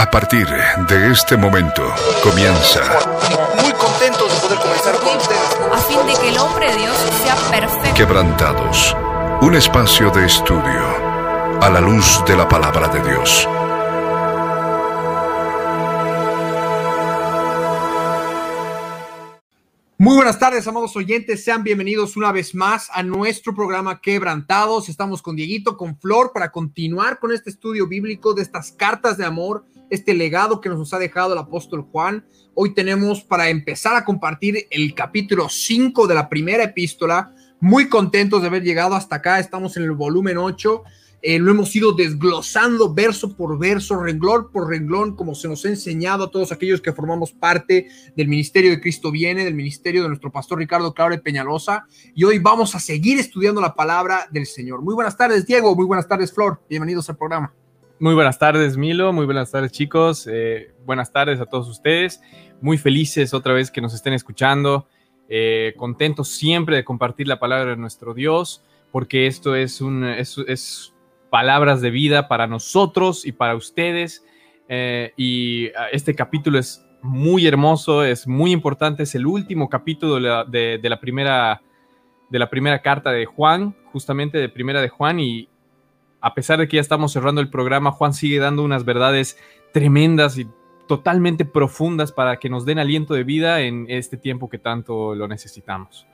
A partir de este momento comienza. Muy contentos de poder comenzar con ustedes. a fin de que el hombre de Dios sea perfecto. Quebrantados. Un espacio de estudio a la luz de la palabra de Dios. Muy buenas tardes, amados oyentes. Sean bienvenidos una vez más a nuestro programa Quebrantados. Estamos con Dieguito, con Flor, para continuar con este estudio bíblico de estas cartas de amor, este legado que nos ha dejado el apóstol Juan. Hoy tenemos para empezar a compartir el capítulo 5 de la primera epístola. Muy contentos de haber llegado hasta acá. Estamos en el volumen 8. Eh, lo hemos ido desglosando verso por verso, renglón por renglón, como se nos ha enseñado a todos aquellos que formamos parte del ministerio de Cristo Viene, del ministerio de nuestro pastor Ricardo Claure Peñalosa. Y hoy vamos a seguir estudiando la palabra del Señor. Muy buenas tardes, Diego. Muy buenas tardes, Flor. Bienvenidos al programa. Muy buenas tardes, Milo. Muy buenas tardes, chicos. Eh, buenas tardes a todos ustedes. Muy felices otra vez que nos estén escuchando. Eh, contentos siempre de compartir la palabra de nuestro Dios, porque esto es un es, es palabras de vida para nosotros y para ustedes. Eh, y este capítulo es muy hermoso, es muy importante, es el último capítulo de la, de la primera, de la primera carta de Juan, justamente de primera de Juan, y a pesar de que ya estamos cerrando el programa, Juan sigue dando unas verdades tremendas y totalmente profundas para que nos den aliento de vida en este tiempo que tanto lo necesitamos.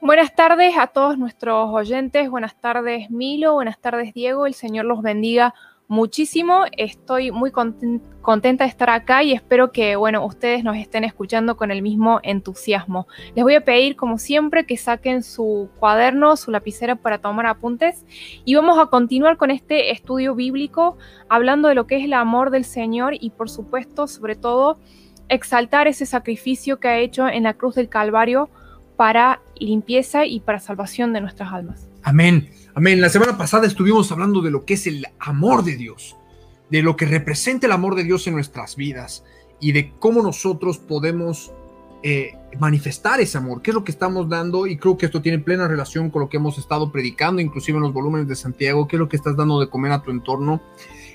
Buenas tardes a todos nuestros oyentes, buenas tardes Milo, buenas tardes Diego, el Señor los bendiga muchísimo, estoy muy content contenta de estar acá y espero que, bueno, ustedes nos estén escuchando con el mismo entusiasmo. Les voy a pedir, como siempre, que saquen su cuaderno, su lapicera para tomar apuntes y vamos a continuar con este estudio bíblico hablando de lo que es el amor del Señor y, por supuesto, sobre todo, exaltar ese sacrificio que ha hecho en la cruz del Calvario para limpieza y para salvación de nuestras almas. Amén, amén. La semana pasada estuvimos hablando de lo que es el amor de Dios, de lo que representa el amor de Dios en nuestras vidas y de cómo nosotros podemos eh, manifestar ese amor, qué es lo que estamos dando y creo que esto tiene plena relación con lo que hemos estado predicando, inclusive en los volúmenes de Santiago, qué es lo que estás dando de comer a tu entorno.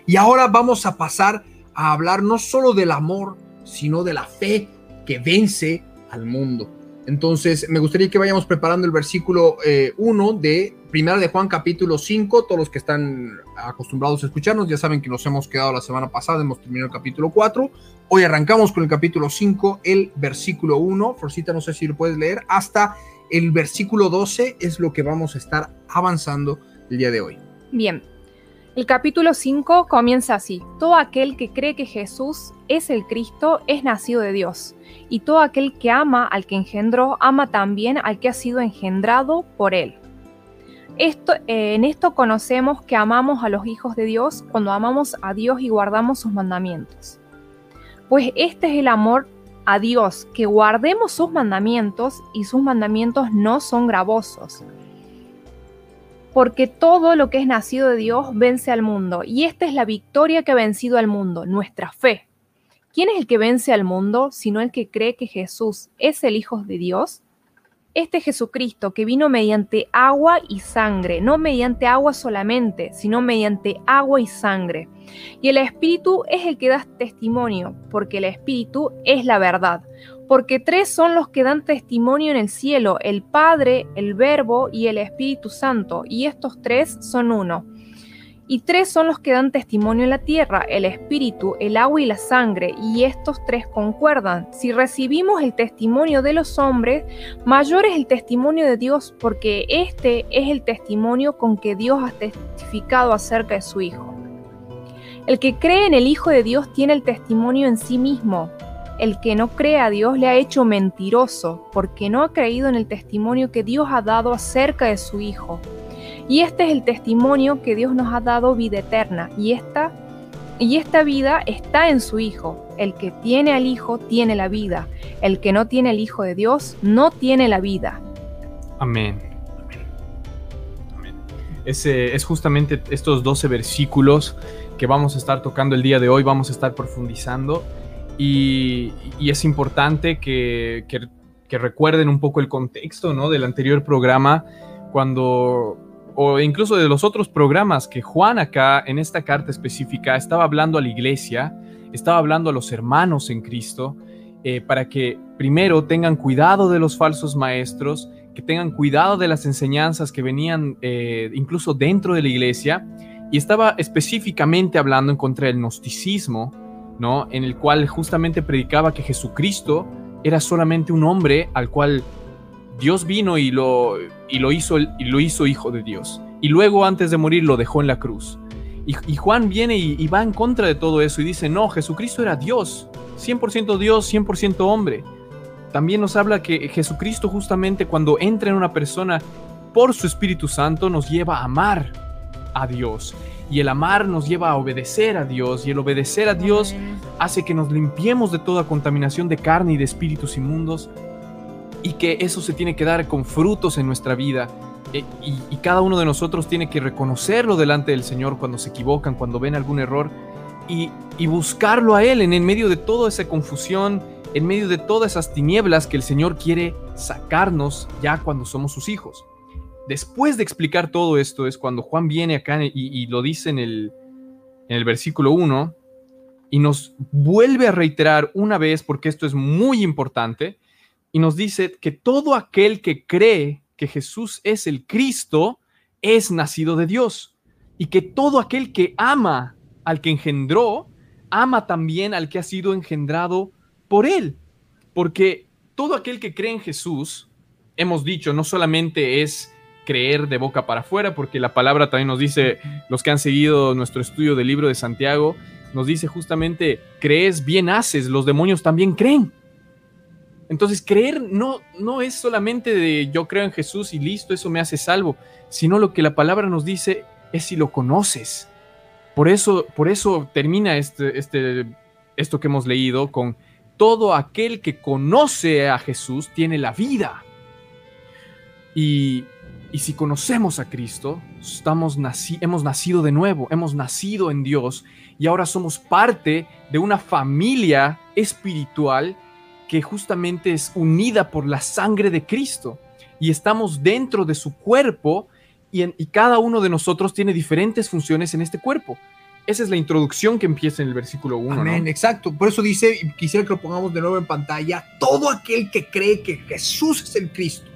Y ahora vamos a pasar a hablar no solo del amor, sino de la fe que vence al mundo. Entonces, me gustaría que vayamos preparando el versículo 1 eh, de Primera de Juan capítulo 5. Todos los que están acostumbrados a escucharnos ya saben que nos hemos quedado la semana pasada, hemos terminado el capítulo 4. Hoy arrancamos con el capítulo 5, el versículo 1. Forcita, no sé si lo puedes leer. Hasta el versículo 12 es lo que vamos a estar avanzando el día de hoy. Bien, el capítulo 5 comienza así. Todo aquel que cree que Jesús es el Cristo es nacido de Dios. Y todo aquel que ama al que engendró, ama también al que ha sido engendrado por él. Eh, en esto conocemos que amamos a los hijos de Dios cuando amamos a Dios y guardamos sus mandamientos. Pues este es el amor a Dios, que guardemos sus mandamientos y sus mandamientos no son gravosos porque todo lo que es nacido de Dios vence al mundo, y esta es la victoria que ha vencido al mundo, nuestra fe. ¿Quién es el que vence al mundo sino el que cree que Jesús es el Hijo de Dios? Este Jesucristo que vino mediante agua y sangre, no mediante agua solamente, sino mediante agua y sangre. Y el Espíritu es el que da testimonio, porque el Espíritu es la verdad porque tres son los que dan testimonio en el cielo, el Padre, el Verbo y el Espíritu Santo, y estos tres son uno. Y tres son los que dan testimonio en la tierra, el Espíritu, el agua y la sangre, y estos tres concuerdan. Si recibimos el testimonio de los hombres, mayor es el testimonio de Dios, porque este es el testimonio con que Dios ha testificado acerca de su Hijo. El que cree en el Hijo de Dios tiene el testimonio en sí mismo el que no cree a Dios le ha hecho mentiroso, porque no ha creído en el testimonio que Dios ha dado acerca de su Hijo. Y este es el testimonio que Dios nos ha dado vida eterna, y esta, y esta vida está en su Hijo. El que tiene al Hijo tiene la vida, el que no tiene el Hijo de Dios no tiene la vida. Amén. Amén. Ese, es justamente estos 12 versículos que vamos a estar tocando el día de hoy, vamos a estar profundizando. Y, y es importante que, que, que, recuerden un poco el contexto ¿no? del anterior programa, cuando o incluso de los otros programas que Juan acá en esta carta específica estaba hablando a la iglesia, estaba hablando a los hermanos en Cristo, eh, para que primero tengan cuidado de los falsos maestros, que tengan cuidado de las enseñanzas que venían eh, incluso dentro de la iglesia, y estaba específicamente hablando en contra del gnosticismo, ¿no? En el cual justamente predicaba que Jesucristo era solamente un hombre al cual Dios vino y lo, y lo, hizo, y lo hizo hijo de Dios. Y luego antes de morir lo dejó en la cruz. Y, Juan viene y, y, va en contra de todo eso y dice, no, Jesucristo era Dios, 100% Dios, 100% hombre. También nos habla que Jesucristo justamente cuando entra en una persona por su Espíritu Santo nos lleva a amar a Dios. Y el amar nos lleva a obedecer a Dios. Y el obedecer a Dios hace que nos limpiemos de toda contaminación de carne y de espíritus inmundos. Y que eso se tiene que dar con frutos en nuestra vida. E, y, cada uno de nosotros tiene que reconocerlo delante del Señor cuando se equivocan, cuando ven algún error. Y, y buscarlo a Él en el medio de toda esa confusión, en medio de todas esas tinieblas que el Señor quiere sacarnos ya cuando somos sus hijos después de explicar todo esto es cuando Juan viene acá y, lo dice en el, en el versículo 1 y nos vuelve a reiterar una vez, porque esto es muy importante, y nos dice que todo aquel que cree que Jesús es el Cristo es nacido de Dios, y que todo aquel que ama al que engendró, ama también al que ha sido engendrado por él, porque todo aquel que cree en Jesús, hemos dicho, no solamente es creer de boca para afuera, porque la palabra también nos dice, los que han seguido nuestro estudio del libro de Santiago, nos dice justamente, crees, bien haces, los demonios también creen. Entonces, creer no, no es solamente de yo creo en Jesús y listo, eso me hace salvo, sino lo que la palabra nos dice es si lo conoces. Por eso, por eso termina este, este, esto que hemos leído con todo aquel que conoce a Jesús tiene la vida. Y y si conocemos a Cristo, estamos hemos nacido de nuevo, hemos nacido en Dios y ahora somos parte de una familia espiritual que justamente es unida por la sangre de Cristo y estamos dentro de su cuerpo y, y cada uno de nosotros tiene diferentes funciones en este cuerpo. Esa es la introducción que empieza en el versículo 1. Amén, exacto. Por eso dice, quisiera que lo pongamos de nuevo en pantalla, todo aquel que cree que Jesús es el Cristo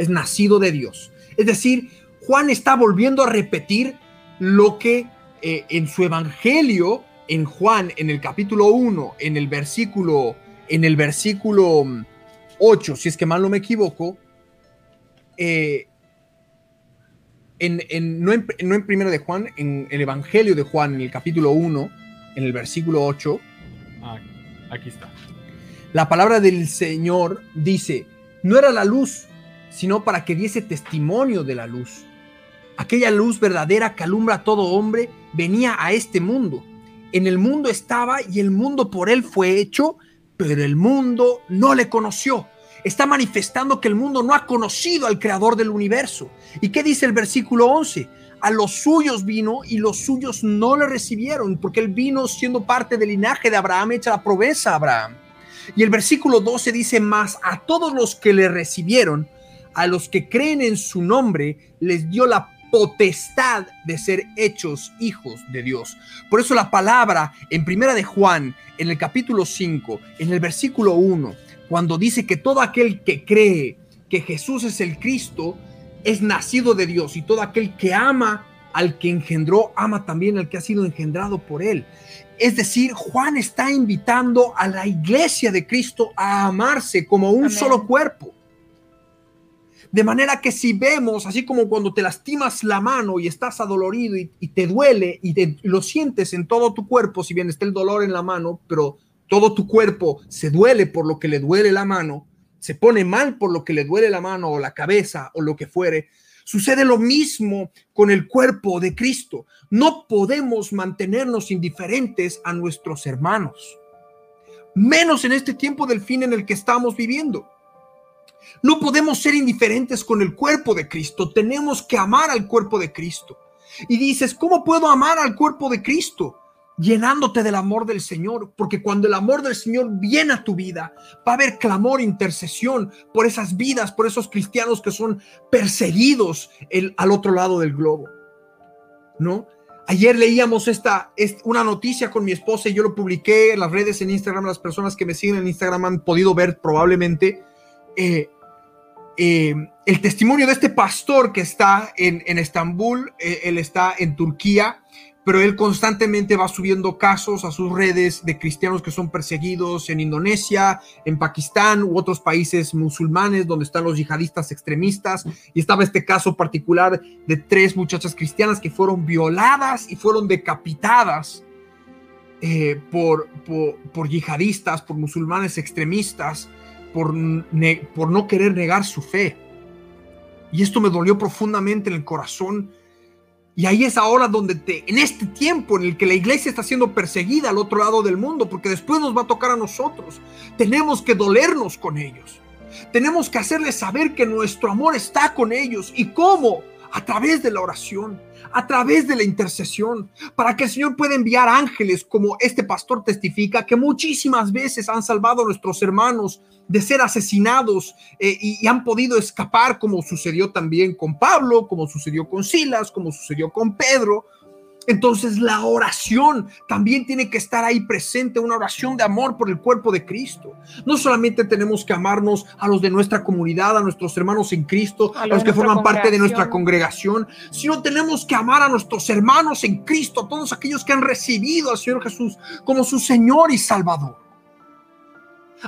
es nacido de Dios. Es decir, Juan está volviendo a repetir lo que eh, en su evangelio, en Juan, en el capítulo 1, en el versículo, en el versículo 8, mm, si es que mal no me equivoco, eh, en, no, en, primero de Juan, en el evangelio de Juan, en el capítulo 1, en el versículo 8. Ah, aquí está. La palabra del Señor dice, no era la luz sino para que diese testimonio de la luz. Aquella luz verdadera que alumbra a todo hombre venía a este mundo. En el mundo estaba y el mundo por él fue hecho, pero el mundo no le conoció. Está manifestando que el mundo no ha conocido al creador del universo. ¿Y qué dice el versículo 11? A los suyos vino y los suyos no le recibieron, porque él vino siendo parte del linaje de Abraham, hecha la promesa a Abraham. Y el versículo 12 dice más, a todos los que le recibieron, a los que creen en su nombre les dio la potestad de ser hechos hijos de Dios. Por eso la palabra en Primera de Juan, en el capítulo 5, en el versículo 1, cuando dice que todo aquel que cree que Jesús es el Cristo, es nacido de Dios y todo aquel que ama al que engendró, ama también al que ha sido engendrado por él. Es decir, Juan está invitando a la iglesia de Cristo a amarse como un solo cuerpo. De manera que si vemos, así como cuando te lastimas la mano y estás adolorido y, te duele y te, lo sientes en todo tu cuerpo, si bien está el dolor en la mano, pero todo tu cuerpo se duele por lo que le duele la mano, se pone mal por lo que le duele la mano o la cabeza o lo que fuere, Sucede lo mismo con el cuerpo de Cristo. No podemos mantenernos indiferentes a nuestros hermanos, menos en este tiempo del fin en el que estamos viviendo. No podemos ser indiferentes con el cuerpo de Cristo, tenemos que amar al cuerpo de Cristo. Y dices, ¿cómo puedo amar al cuerpo de Cristo? llenándote del amor del Señor, porque cuando el amor del Señor viene a tu vida, va a haber clamor, intercesión por esas vidas, por esos cristianos que son perseguidos el, al otro lado del globo. ¿No? Ayer leíamos esta, una noticia con mi esposa y yo lo publiqué en las redes en Instagram. Las personas que me siguen en Instagram han podido ver probablemente eh, eh, el testimonio de este pastor que está en, Estambul. Eh, él está en Turquía pero él constantemente va subiendo casos a sus redes de cristianos que son perseguidos en Indonesia, en Pakistán u otros países musulmanes donde están los yihadistas extremistas. Y estaba este caso particular de tres muchachas cristianas que fueron violadas y fueron decapitadas por, yihadistas, por musulmanes extremistas, por, por no querer negar su fe. Y esto me dolió profundamente en el corazón y ahí es ahora donde te, en este tiempo en el que la iglesia está siendo perseguida al otro lado del mundo, porque después nos va a tocar a nosotros, tenemos que dolernos con ellos. Tenemos que hacerles saber que nuestro amor está con ellos. ¿Y cómo? A través de la oración, a través de la intercesión, para que el Señor pueda enviar ángeles, como este pastor testifica, que muchísimas veces han salvado a nuestros hermanos de ser asesinados eh, y, han podido escapar, como sucedió también con Pablo, como sucedió con Silas, como sucedió con Pedro. Entonces la oración también tiene que estar ahí presente, una oración de amor por el cuerpo de Cristo. No solamente tenemos que amarnos a los de nuestra comunidad, a nuestros hermanos en Cristo, a los, que forman parte de nuestra congregación, sino tenemos que amar a nuestros hermanos en Cristo, a todos aquellos que han recibido al Señor Jesús como su Señor y Salvador.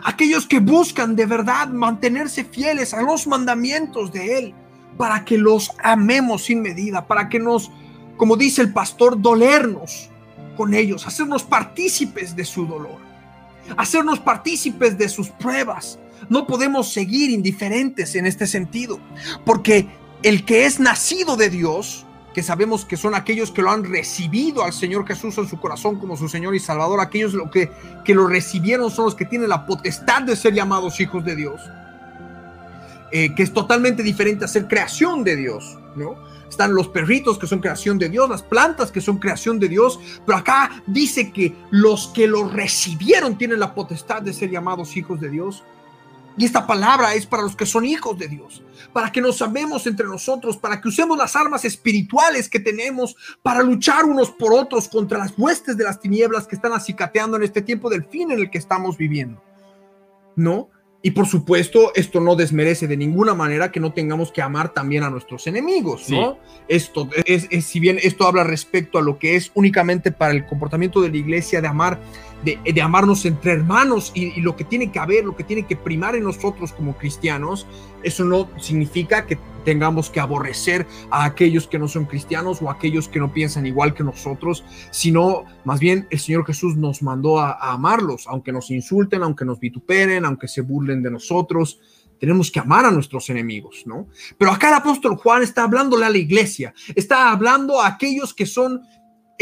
Aquellos que buscan de verdad mantenerse fieles a los mandamientos de Él, para que los amemos sin medida, para que nos como dice el pastor, dolernos con ellos, hacernos partícipes de su dolor, hacernos partícipes de sus pruebas. No podemos seguir indiferentes en este sentido, porque el que es nacido de Dios, que sabemos que son aquellos que lo han recibido al Señor Jesús en su corazón como su Señor y Salvador, aquellos que, que lo recibieron son los que tienen la potestad de ser llamados hijos de Dios, eh, que es totalmente diferente a ser creación de Dios, ¿no? Están los perritos que son creación de Dios, las plantas que son creación de Dios, pero acá dice que los que lo recibieron tienen la potestad de ser llamados hijos de Dios. Y esta palabra es para los que son hijos de Dios, para que nos amemos entre nosotros, para que usemos las armas espirituales que tenemos para luchar unos por otros contra las huestes de las tinieblas que están acicateando en este tiempo del fin en el que estamos viviendo. ¿No? Y por supuesto, esto no desmerece de ninguna manera que no tengamos que amar también a nuestros enemigos, ¿no? Esto es, si bien esto habla respecto a lo que es únicamente para el comportamiento de la iglesia de amar de, amarnos entre hermanos y, lo que tiene que haber, lo que tiene que primar en nosotros como cristianos, eso no significa que tengamos que aborrecer a aquellos que no son cristianos o a aquellos que no piensan igual que nosotros, sino más bien el Señor Jesús nos mandó a, amarlos, aunque nos insulten, aunque nos vituperen, aunque se burlen de nosotros tenemos que amar a nuestros enemigos, ¿no? Pero acá el apóstol Juan está hablándole a la iglesia, está hablando a aquellos que son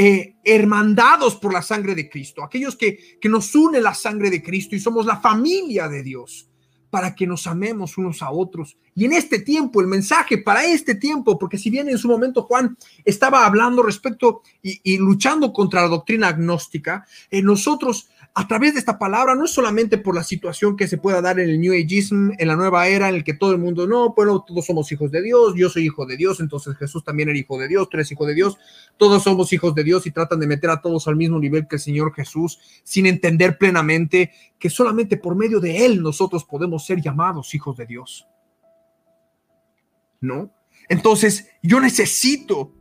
eh, hermandados por la sangre de Cristo, aquellos que, que nos une la sangre de Cristo y somos la familia de Dios para que nos amemos unos a otros. Y en este tiempo, el mensaje para este tiempo, porque si bien en su momento Juan estaba hablando respecto y, luchando contra la doctrina agnóstica, en nosotros a través de esta palabra, no solamente por la situación que se pueda dar en el New Ageism, en la nueva era en el que todo el mundo, no, bueno, todos somos hijos de Dios, yo soy hijo de Dios, entonces Jesús también era hijo de Dios, tú eres hijo de Dios, todos somos hijos de Dios y tratan de meter a todos al mismo nivel que el Señor Jesús, sin entender plenamente que solamente por medio de Él nosotros podemos ser llamados hijos de Dios. ¿No? Entonces, yo necesito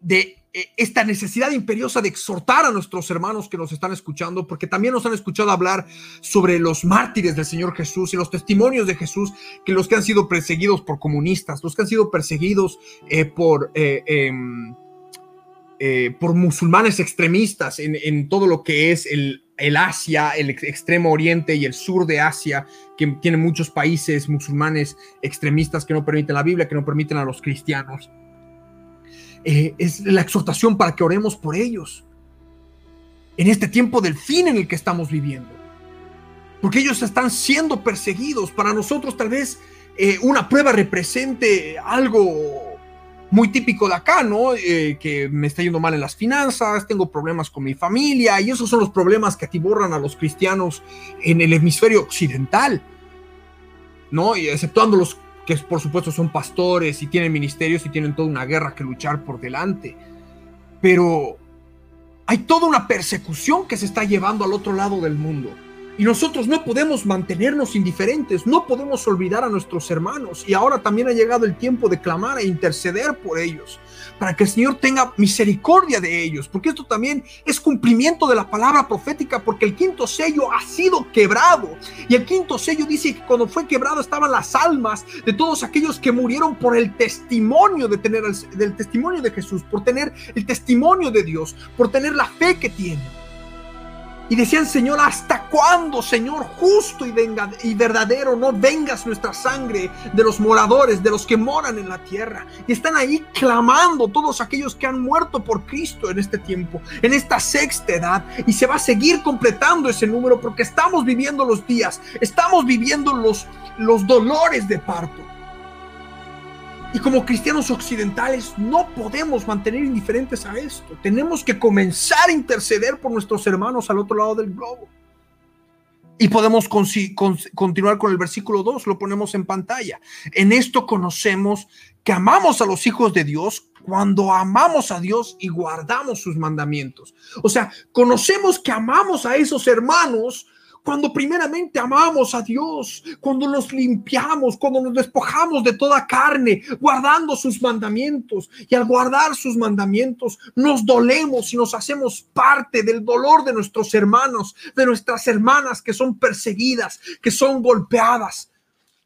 de esta necesidad imperiosa de exhortar a nuestros hermanos que nos están escuchando, porque también nos han escuchado hablar sobre los mártires del Señor Jesús y los testimonios de Jesús, que los que han sido perseguidos por comunistas, los que han sido perseguidos eh, por, eh, em, por musulmanes extremistas en, todo lo que es el, el Asia, el extremo oriente y el sur de Asia, que tiene muchos países musulmanes extremistas que no permiten la Biblia, que no permiten a los cristianos. Eh, es la exhortación para que oremos por ellos en este tiempo del fin en el que estamos viviendo. Porque ellos están siendo perseguidos. Para nosotros tal vez eh, una prueba represente algo muy típico de acá, ¿no? Eh, que me está yendo mal en las finanzas, tengo problemas con mi familia, y esos son los problemas que atiborran a los cristianos en el hemisferio occidental, ¿no? Y exceptuando los que por supuesto son pastores y tienen ministerios y tienen toda una guerra que luchar por delante. Pero hay toda una persecución que se está llevando al otro lado del mundo. Y nosotros no podemos mantenernos indiferentes, no podemos olvidar a nuestros hermanos. Y ahora también ha llegado el tiempo de clamar e interceder por ellos, para que el Señor tenga misericordia de ellos, porque esto también es cumplimiento de la palabra profética, porque el quinto sello ha sido quebrado. Y el quinto sello dice que cuando fue quebrado estaban las almas de todos aquellos que murieron por el testimonio de tener el, del testimonio de Jesús, por tener el testimonio de Dios, por tener la fe que tienen. Y decían, Señor, ¿hasta cuándo, Señor, justo y, venga, y verdadero, no vengas nuestra sangre de los moradores, de los que moran en la tierra? Y están ahí clamando todos aquellos que han muerto por Cristo en este tiempo, en esta sexta edad. Y se va a seguir completando ese número porque estamos viviendo los días, estamos viviendo los, los dolores de parto. Y como cristianos occidentales no podemos mantener indiferentes a esto. Tenemos que comenzar a interceder por nuestros hermanos al otro lado del globo. Y podemos continuar con el versículo 2, lo ponemos en pantalla. En esto conocemos que amamos a los hijos de Dios cuando amamos a Dios y guardamos sus mandamientos. O sea, conocemos que amamos a esos hermanos cuando primeramente amamos a Dios, cuando nos limpiamos, cuando nos despojamos de toda carne, guardando sus mandamientos. Y al guardar sus mandamientos, nos dolemos y nos hacemos parte del dolor de nuestros hermanos, de nuestras hermanas que son perseguidas, que son golpeadas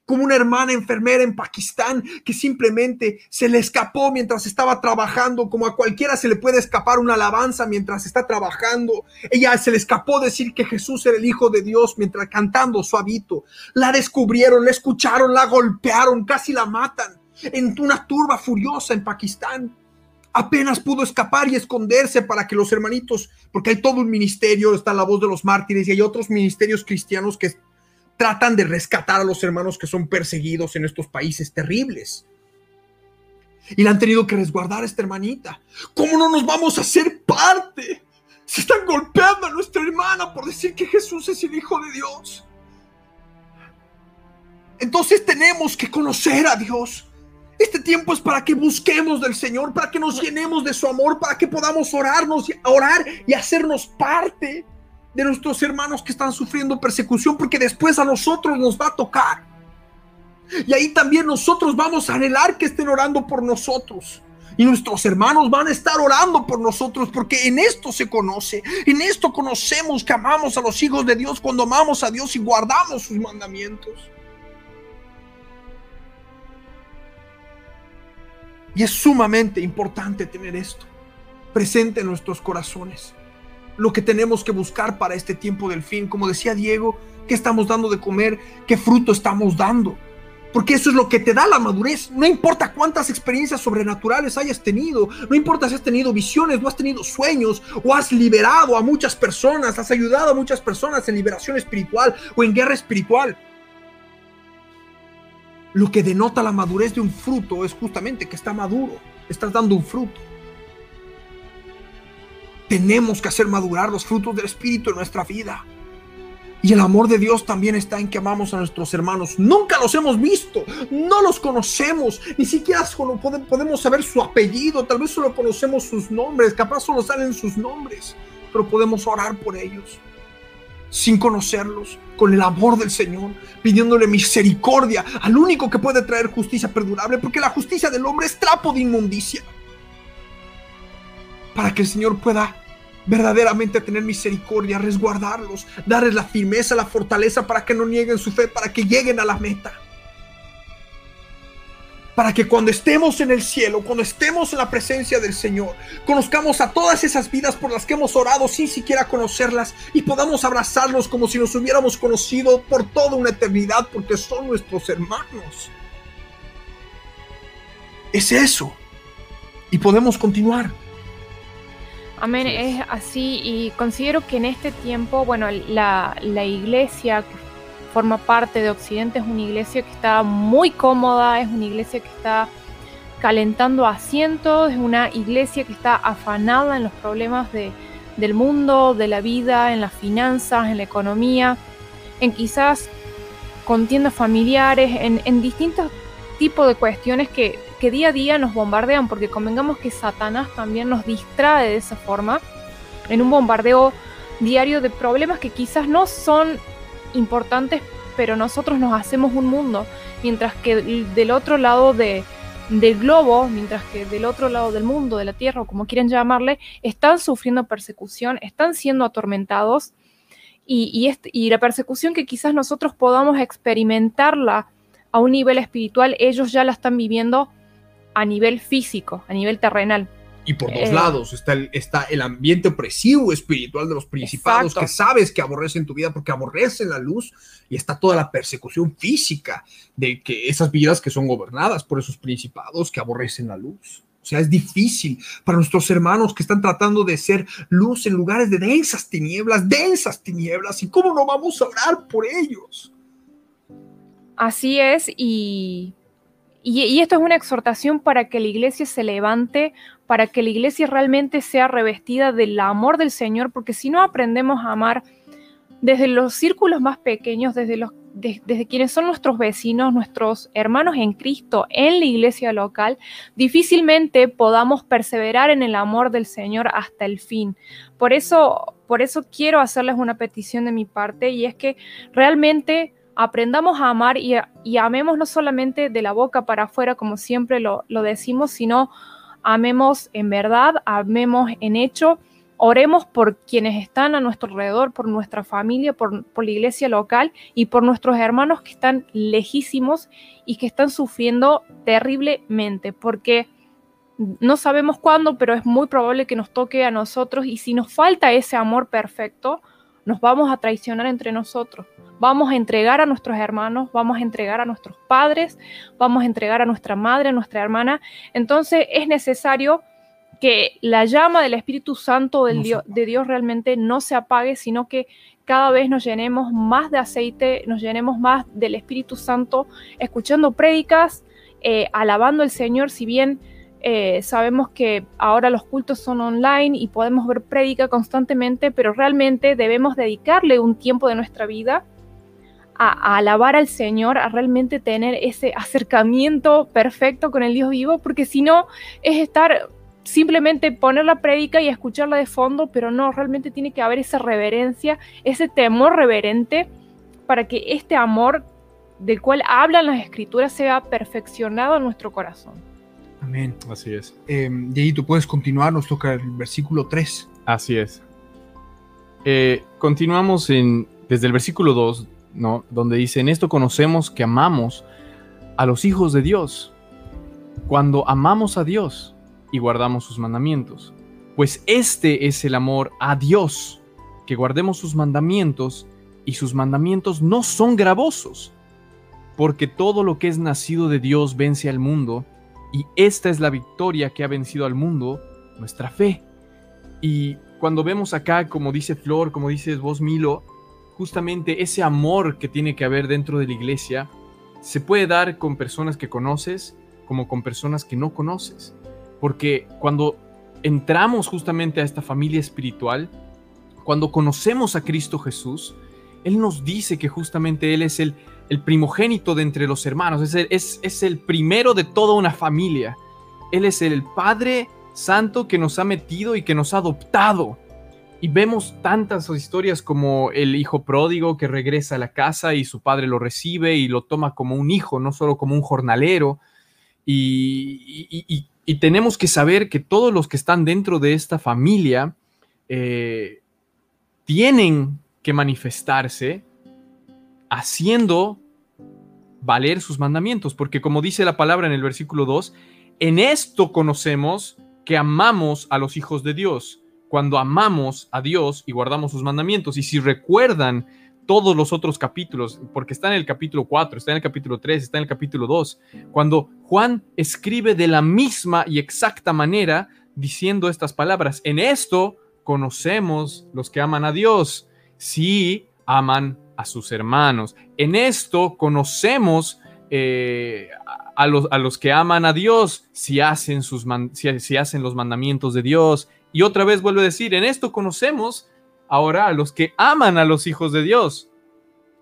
como una hermana enfermera en Pakistán que simplemente se le escapó mientras estaba trabajando, como a cualquiera se le puede escapar una alabanza mientras está trabajando. Ella se le escapó decir que Jesús era el Hijo de Dios mientras cantando suavito. La descubrieron, la escucharon, la golpearon, casi la matan en una turba furiosa en Pakistán. Apenas pudo escapar y esconderse para que los hermanitos, porque hay todo un ministerio, está la voz de los mártires y hay otros ministerios cristianos que tratan de rescatar a los hermanos que son perseguidos en estos países terribles. Y la han tenido que resguardar a esta hermanita. ¿Cómo no nos vamos a hacer parte? Se están golpeando a nuestra hermana por decir que Jesús es el Hijo de Dios. Entonces tenemos que conocer a Dios. Este tiempo es para que busquemos del Señor, para que nos llenemos de su amor, para que podamos orarnos, orar y hacernos parte de nuestros hermanos que están sufriendo persecución, porque después a nosotros nos va a tocar. Y ahí también nosotros vamos a anhelar que estén orando por nosotros. Y nuestros hermanos van a estar orando por nosotros porque en esto se conoce, en esto conocemos que amamos a los hijos de Dios cuando amamos a Dios y guardamos sus mandamientos. Y es sumamente importante tener esto presente en nuestros corazones lo que tenemos que buscar para este tiempo del fin. Como decía Diego, ¿qué estamos dando de comer? ¿Qué fruto estamos dando? Porque eso es lo que te da la madurez. No importa cuántas experiencias sobrenaturales hayas tenido, no importa si has tenido visiones, no has tenido sueños, o has liberado a muchas personas, has ayudado a muchas personas en liberación espiritual o en guerra espiritual. Lo que denota la madurez de un fruto es justamente que está maduro, estás dando un fruto. Tenemos que hacer madurar los frutos del Espíritu en nuestra vida. Y el amor de Dios también está en que amamos a nuestros hermanos. Nunca los hemos visto, no los conocemos, ni siquiera podemos saber su apellido, tal vez solo conocemos sus nombres, capaz solo salen sus nombres, pero podemos orar por ellos sin conocerlos, con el amor del Señor, pidiéndole misericordia al único que puede traer justicia perdurable, porque la justicia del hombre es trapo de inmundicia para que el Señor pueda verdaderamente tener misericordia, resguardarlos, darles la firmeza, la fortaleza para que no nieguen su fe, para que lleguen a la meta. Para que cuando estemos en el cielo, cuando estemos en la presencia del Señor, conozcamos a todas esas vidas por las que hemos orado sin siquiera conocerlas y podamos abrazarlos como si nos hubiéramos conocido por toda una eternidad porque son nuestros hermanos. Es eso. Y podemos continuar. Amén, es así y considero que en este tiempo, bueno, la, la, iglesia que forma parte de Occidente es una iglesia que está muy cómoda, es una iglesia que está calentando asientos, es una iglesia que está afanada en los problemas de, del mundo, de la vida, en las finanzas, en la economía, en quizás contiendas familiares, en, en distintos tipos de cuestiones que, que día a día nos bombardean, porque convengamos que Satanás también nos distrae de esa forma, en un bombardeo diario de problemas que quizás no son importantes, pero nosotros nos hacemos un mundo, mientras que del otro lado de, del globo, mientras que del otro lado del mundo, de la Tierra, o como quieran llamarle, están sufriendo persecución, están siendo atormentados, y, y, la persecución que quizás nosotros podamos experimentarla a un nivel espiritual, ellos ya la están viviendo a nivel físico, a nivel terrenal. Y por dos eh, lados está el, está el ambiente opresivo espiritual de los principados que sabes que aborrecen tu vida porque aborrecen la luz y está toda la persecución física de que esas vidas que son gobernadas por esos principados que aborrecen la luz. O sea, es difícil para nuestros hermanos que están tratando de ser luz en lugares de densas tinieblas, densas tinieblas. ¿Y cómo no vamos a orar por ellos? Así es, y y, esto es una exhortación para que la iglesia se levante, para que la iglesia realmente sea revestida del amor del Señor, porque si no aprendemos a amar desde los círculos más pequeños, desde, desde quienes son nuestros vecinos, nuestros hermanos en Cristo, en la iglesia local, difícilmente podamos perseverar en el amor del Señor hasta el fin. Por eso, por eso quiero hacerles una petición de mi parte y es que realmente aprendamos a amar y, amemos no solamente de la boca para afuera, como siempre lo, decimos, sino amemos en verdad, amemos en hecho, oremos por quienes están a nuestro alrededor, por nuestra familia, por, la iglesia local y por nuestros hermanos que están lejísimos y que están sufriendo terriblemente, porque no sabemos cuándo, pero es muy probable que nos toque a nosotros y si nos falta ese amor perfecto, nos vamos a traicionar entre nosotros. Vamos a entregar a nuestros hermanos, vamos a entregar a nuestros padres, vamos a entregar a nuestra madre, a nuestra hermana. Entonces es necesario que la llama del Espíritu Santo del de Dios realmente no se apague, sino que cada vez nos llenemos más de aceite, nos llenemos más del Espíritu Santo, escuchando prédicas, eh, alabando al Señor, si bien eh, sabemos que ahora los cultos son online y podemos ver prédica constantemente, pero realmente debemos dedicarle un tiempo de nuestra vida a, alabar al Señor, a realmente tener ese acercamiento perfecto con el Dios vivo, porque si no es estar simplemente poner la prédica y escucharla de fondo, pero no, realmente tiene que haber esa reverencia, ese temor reverente para que este amor del cual hablan las escrituras sea perfeccionado en nuestro corazón. Amén. Así es. Eh, y ahí tú puedes continuar, nos toca el versículo 3. Así es. Eh, continuamos en, desde el versículo 2 donde dice, en esto conocemos que amamos a los hijos de Dios, cuando amamos a Dios y guardamos sus mandamientos. Pues este es el amor a Dios, que guardemos sus mandamientos, y sus mandamientos no son gravosos, porque todo lo que es nacido de Dios vence al mundo, y esta es la victoria que ha vencido al mundo, nuestra fe. Y cuando vemos acá, como dice Flor, como dices vos, Milo, justamente ese amor que tiene que haber dentro de la iglesia se puede dar con personas que conoces como con personas que no conoces. Porque cuando entramos justamente a esta familia espiritual, cuando conocemos a Cristo Jesús, Él nos dice que justamente Él es el, el primogénito de entre los hermanos, es el, primero de toda una familia. Él es el Padre Santo que nos ha metido y que nos ha adoptado y vemos tantas historias como el hijo pródigo que regresa a la casa y su padre lo recibe y lo toma como un hijo, no solo como un jornalero. Y, tenemos que saber que todos los que están dentro de esta familia eh, tienen que manifestarse haciendo valer sus mandamientos, porque como dice la palabra en el versículo 2, en esto conocemos que amamos a los hijos de Dios cuando amamos a Dios y guardamos sus mandamientos. Y si recuerdan todos los otros capítulos, porque está en el capítulo 4, está en el capítulo 3, está en el capítulo 2, cuando Juan escribe de la misma y exacta manera diciendo estas palabras, en esto conocemos los que aman a Dios, si aman a sus hermanos. En esto conocemos eh, a los, a los que aman a Dios si hacen, sus si, si hacen los mandamientos de Dios. Y otra vez vuelvo a decir, en esto conocemos ahora a los que aman a los hijos de Dios.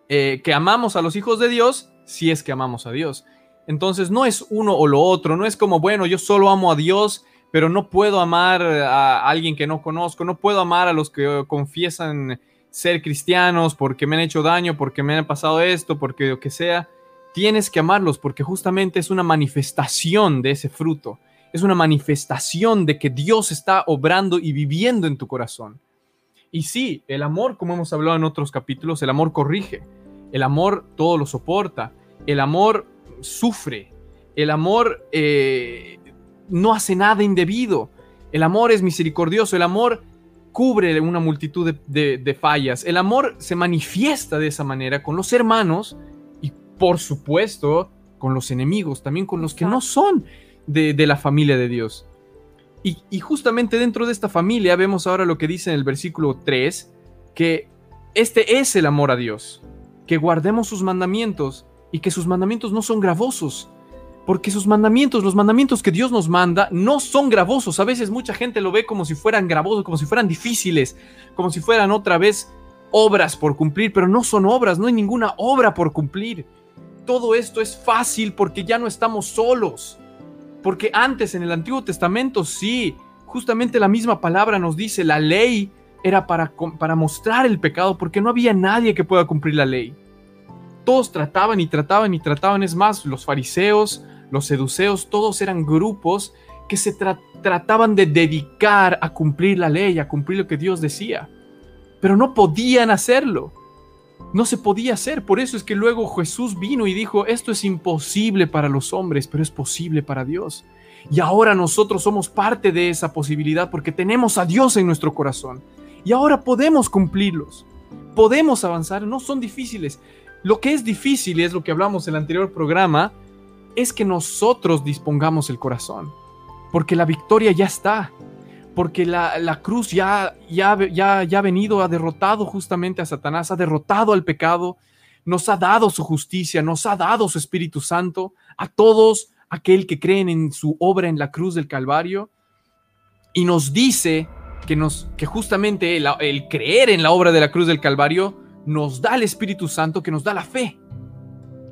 Eh, que amamos a los hijos de Dios si es que amamos a Dios. Entonces no es uno o lo otro, no es como, bueno, yo solo amo a Dios, pero no puedo amar a alguien que no conozco, no puedo amar a los que confiesan ser cristianos porque me han hecho daño, porque me han pasado esto, porque lo que sea. Tienes que amarlos porque justamente es una manifestación de ese fruto. Es una manifestación de que Dios está obrando y viviendo en tu corazón. Y sí, el amor, como hemos hablado en otros capítulos, el amor corrige, el amor todo lo soporta, el amor sufre, el amor eh, no hace nada indebido, el amor es misericordioso, el amor cubre una multitud de, de- de fallas, el amor se manifiesta de esa manera con los hermanos y por supuesto con los enemigos, también con los que no son de, de la familia de Dios. Y, y justamente dentro de esta familia vemos ahora lo que dice en el versículo 3, que este es el amor a Dios, que guardemos sus mandamientos y que sus mandamientos no son gravosos, porque sus mandamientos, los mandamientos que Dios nos manda, no son gravosos. A veces mucha gente lo ve como si fueran gravosos, como si fueran difíciles, como si fueran otra vez obras por cumplir, pero no son obras, no hay ninguna obra por cumplir. Todo esto es fácil porque ya no estamos solos. Porque antes en el Antiguo Testamento sí, justamente la misma palabra nos dice, la ley era para, para mostrar el pecado porque no había nadie que pueda cumplir la ley. Todos trataban y trataban y trataban, es más, los fariseos, los seduceos, todos eran grupos que se tra- trataban de dedicar a cumplir la ley, a cumplir lo que Dios decía, pero no podían hacerlo. No se podía hacer, por eso es que luego Jesús vino y dijo, esto es imposible para los hombres, pero es posible para Dios. Y ahora nosotros somos parte de esa posibilidad porque tenemos a Dios en nuestro corazón. Y ahora podemos cumplirlos. Podemos avanzar, no son difíciles. Lo que es difícil, es lo que hablamos en el anterior programa, es que nosotros dispongamos el corazón. Porque la victoria ya está. Porque la, la cruz ya, ya, ya, ya ha venido, ha derrotado justamente a Satanás, ha derrotado al pecado, nos ha dado su justicia, nos ha dado su Espíritu Santo a todos aquel que creen en su obra en la cruz del Calvario. Y nos dice que, nos, que justamente el, el creer en la obra de la cruz del Calvario nos da el Espíritu Santo que nos da la fe.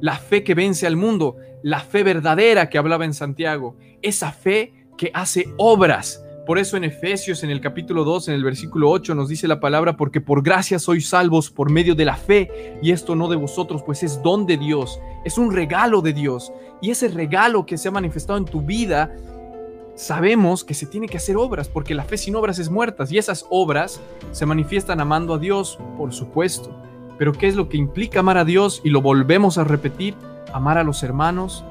La fe que vence al mundo, la fe verdadera que hablaba en Santiago, esa fe que hace obras. Por eso en Efesios, en el capítulo 2, en el versículo 8, nos dice la palabra, porque por gracia sois salvos por medio de la fe, y esto no de vosotros, pues es don de Dios, es un regalo de Dios. Y ese regalo que se ha manifestado en tu vida, sabemos que se tiene que hacer obras, porque la fe sin obras es muerta, y esas obras se manifiestan amando a Dios, por supuesto. Pero ¿qué es lo que implica amar a Dios? Y lo volvemos a repetir, amar a los hermanos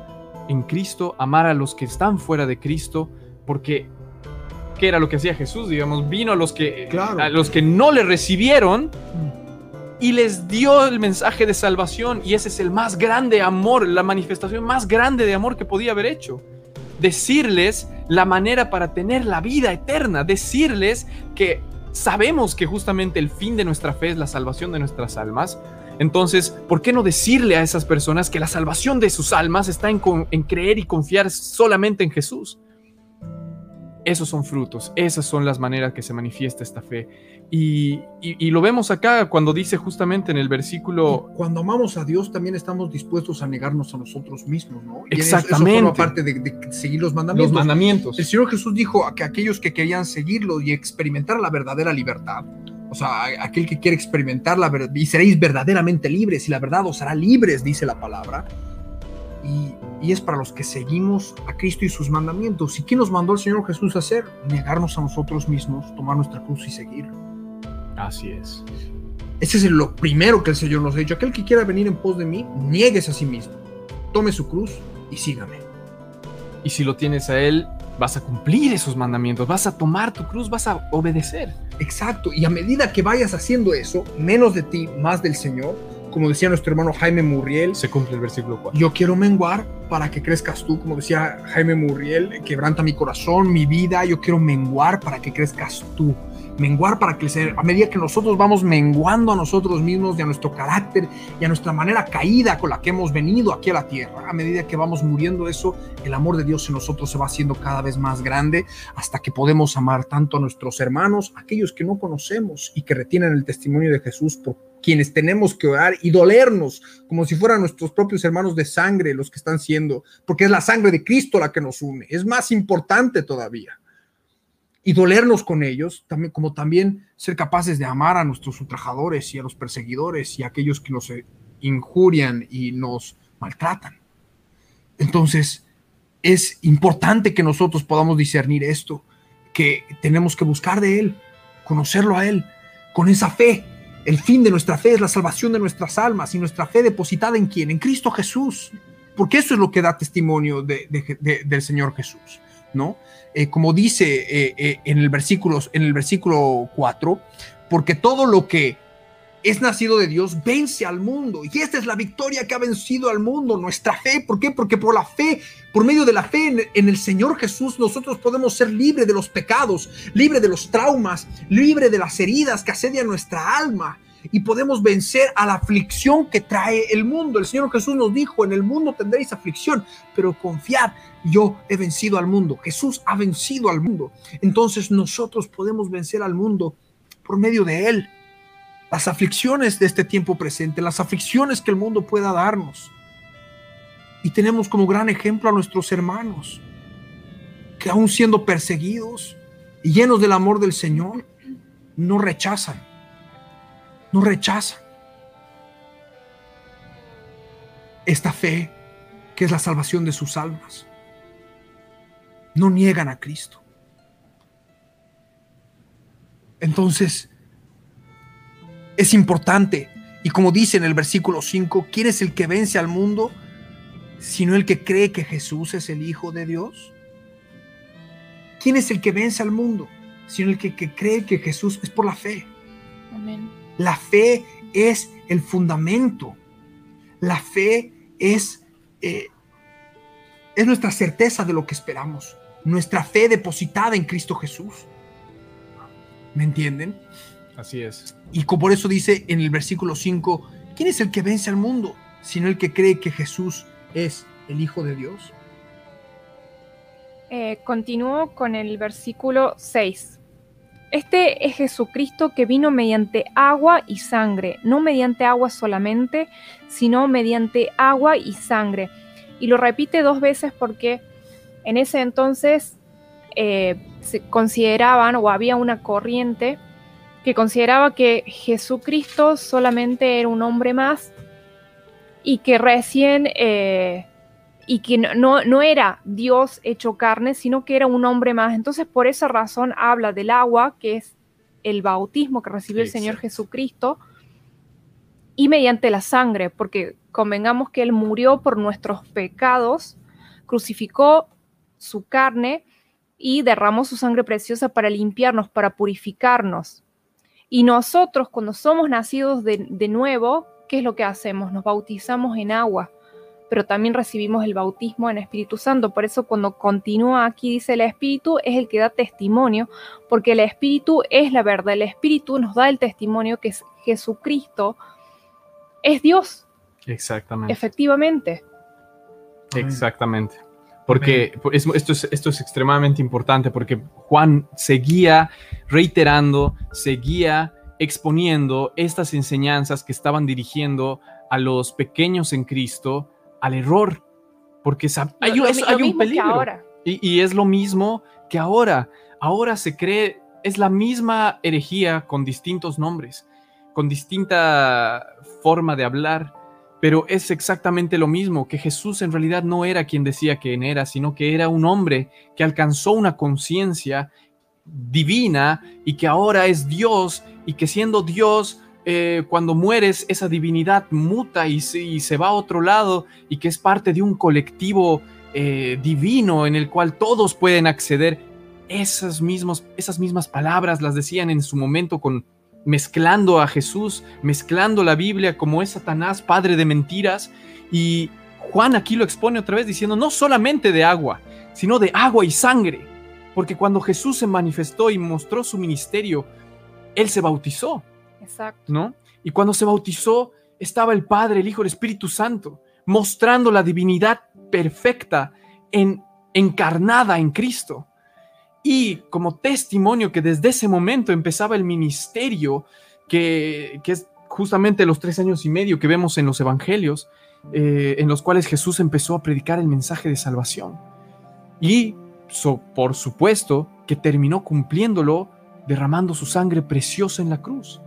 en Cristo, amar a los que están fuera de Cristo, porque ¿qué era lo que hacía Jesús? Digamos, vino a los que, Claro. a los que no le recibieron y les dio el mensaje de salvación, y ese es el más grande amor, la manifestación más grande de amor que podía haber hecho. Decirles la manera para tener la vida eterna, decirles que sabemos que justamente el fin de nuestra fe es la salvación de nuestras almas. Entonces, ¿por qué no decirle a esas personas que la salvación de sus almas está en, creer y confiar solamente en Jesús? Esos son frutos, esas son las maneras que se manifiesta esta fe. Y, y- y lo vemos acá cuando dice justamente en el versículo Cuando amamos a Dios, también estamos dispuestos a negarnos a nosotros mismos, ¿no? Y en eso- Exactamente. Eso forma parte de, de seguir los mandamientos. los mandamientos. El Señor Jesús dijo a que aquellos que querían seguirlo y experimentar la verdadera libertad, o sea, aquel que quiere experimentar la verdad, y seréis verdaderamente libres, y la verdad os hará libres, dice la palabra. Y, y es para los que seguimos a Cristo y sus mandamientos. ¿Y qué nos mandó el Señor Jesús a hacer? Negarnos a nosotros mismos, tomar nuestra cruz y seguir. Así es. Ese es lo primero que el Señor nos ha dicho. Aquel que quiera venir en pos de mí, niegues a sí mismo. Tome su cruz y sígame. Y si lo tienes a Él, vas a cumplir esos mandamientos, vas a tomar tu cruz, vas a obedecer. Exacto. Y a medida que vayas haciendo eso, menos de ti, más del Señor, como decía nuestro hermano Jaime Murriel, Se cumple el versículo 4. yo quiero menguar para que crezcas tú, como decía Jaime Murriel, quebranta mi corazón, mi vida, yo quiero menguar para que crezcas tú. Menguar para crecer, a medida que nosotros vamos menguando a nosotros mismos y a nuestro carácter y a nuestra manera caída con la que hemos venido aquí a la tierra, a medida que vamos muriendo eso, el amor de Dios en nosotros se va haciendo cada vez más grande hasta que podemos amar tanto a nuestros hermanos, aquellos que no conocemos y que retienen el testimonio de Jesús por quienes tenemos que orar y dolernos como si fueran nuestros propios hermanos de sangre los que están siendo, porque es la sangre de Cristo la que nos une, es más importante todavía. Y dolernos con ellos, también, como también ser capaces de amar a nuestros ultrajadores y a los perseguidores y a aquellos que nos injurian y nos maltratan. Entonces, es importante que nosotros podamos discernir esto, que tenemos que buscar de Él, conocerlo a Él, con esa fe, el fin de nuestra fe es la salvación de nuestras almas y nuestra fe depositada en quién? En Cristo Jesús. Porque eso es lo que da testimonio del Señor Jesús, ¿no? Eh, como dice eh, eh, en, el versículo, en el versículo 4, porque todo lo que es nacido de Dios, vence al mundo. Y esta es la victoria que ha vencido al mundo, nuestra fe. ¿Por qué? Porque por la fe, por medio de la fe en, el Señor Jesús, nosotros podemos ser libres de los pecados, libres de los traumas, libres de las heridas que asedian nuestra alma. Y podemos vencer a la aflicción que trae el mundo. El Señor Jesús nos dijo, en el mundo tendréis aflicción, pero confiad, yo he vencido al mundo. Jesús ha vencido al mundo. Entonces nosotros podemos vencer al mundo por medio de Él las aflicciones de este tiempo presente, las aflicciones que el mundo pueda darnos. Y tenemos como gran ejemplo a nuestros hermanos, que aún siendo perseguidos y llenos del amor del Señor, no rechazan, no rechazan esta fe que es la salvación de sus almas. No niegan a Cristo. Entonces, es importante. Y como dice en el versículo 5, ¿quién es el que vence al mundo sino el que cree que Jesús es el Hijo de Dios? ¿Quién es el que vence al mundo sino el que, cree que Jesús es por la fe? La fe es el fundamento. La fe es, eh, es nuestra certeza de lo que esperamos. Nuestra fe depositada en Cristo Jesús. ¿Me entienden? Así es. Y por eso dice en el versículo 5, ¿quién es el que vence al mundo? Sino el que cree que Jesús es el Hijo de Dios. Eh, continúo con el versículo 6. Este es Jesucristo que vino mediante agua y sangre, no mediante agua solamente, sino mediante agua y sangre. Y lo repite dos veces porque en ese entonces eh, se consideraban o había una corriente que consideraba que Jesucristo solamente era un hombre más y que recién, eh, y que no, no, era Dios hecho carne, sino que era un hombre más. Entonces por esa razón habla del agua, que es el bautismo que recibió el Señor Jesucristo, y mediante la sangre, porque convengamos que Él murió por nuestros pecados, crucificó su carne y derramó su sangre preciosa para limpiarnos, para purificarnos. Y nosotros cuando somos nacidos de, nuevo, ¿qué es lo que hacemos? Nos bautizamos en agua, pero también recibimos el bautismo en Espíritu Santo. Por eso cuando continúa aquí dice el Espíritu es el que da testimonio, porque el Espíritu es la verdad. El Espíritu nos da el testimonio que es Jesucristo es Dios. Exactamente. Efectivamente. Exactamente. Porque esto, es, esto es extremadamente importante porque Juan seguía reiterando, seguía exponiendo estas enseñanzas que estaban dirigiendo a los pequeños en Cristo al error. Porque hay, un peligro. Y, y es lo mismo que ahora. Ahora se cree, es la misma herejía con distintos nombres, con distinta forma de hablar pero es exactamente lo mismo, que Jesús en realidad no era quien decía que era, sino que era un hombre que alcanzó una conciencia divina y que ahora es Dios y que siendo Dios, eh, cuando mueres, esa divinidad muta y se, va a otro lado y que es parte de un colectivo eh, divino en el cual todos pueden acceder. Esas, esas mismas palabras las decían en su momento con mezclando a Jesús, mezclando la Biblia como es Satanás, padre de mentiras. Y Juan aquí lo expone otra vez diciendo no solamente de agua, sino de agua y sangre. Porque cuando Jesús se manifestó y mostró su ministerio, Él se bautizó, Exacto. ¿no? Y cuando se bautizó estaba el Padre, el Hijo, el Espíritu Santo, mostrando la divinidad perfecta en, encarnada en Cristo. Y como testimonio que desde ese momento empezaba el ministerio, que, es justamente los tres años y medio que vemos en los evangelios, eh, en los cuales Jesús empezó a predicar el mensaje de salvación. Y por supuesto que terminó cumpliéndolo derramando su sangre preciosa en la cruz.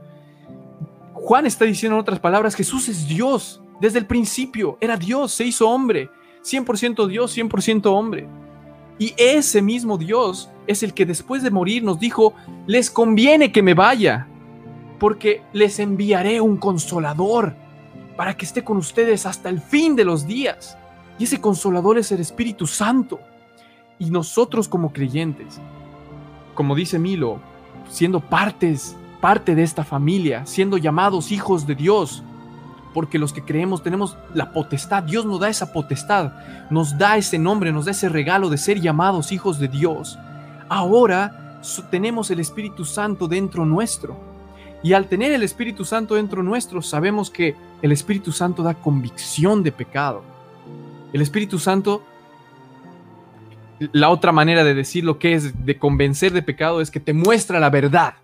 Juan está diciendo en otras palabras, Jesús es Dios. Desde el principio era Dios, se hizo hombre. 100% Dios, 100% hombre. Y ese mismo Dios es el que después de morir nos dijo, les conviene que me vaya, porque les enviaré un consolador para que esté con ustedes hasta el fin de los días. Y ese consolador es el Espíritu Santo. Y nosotros como creyentes, como dice Milo, siendo partes, parte de esta familia, siendo llamados hijos de Dios, porque los que creemos tenemos la potestad, Dios nos da esa potestad, nos da ese nombre, nos da ese regalo de ser llamados hijos de Dios. Ahora tenemos el Espíritu Santo dentro nuestro. Y al tener el Espíritu Santo dentro nuestro, sabemos que el Espíritu Santo da convicción de pecado. El Espíritu Santo, la otra manera de decir lo que es de convencer de pecado es que te muestra la verdad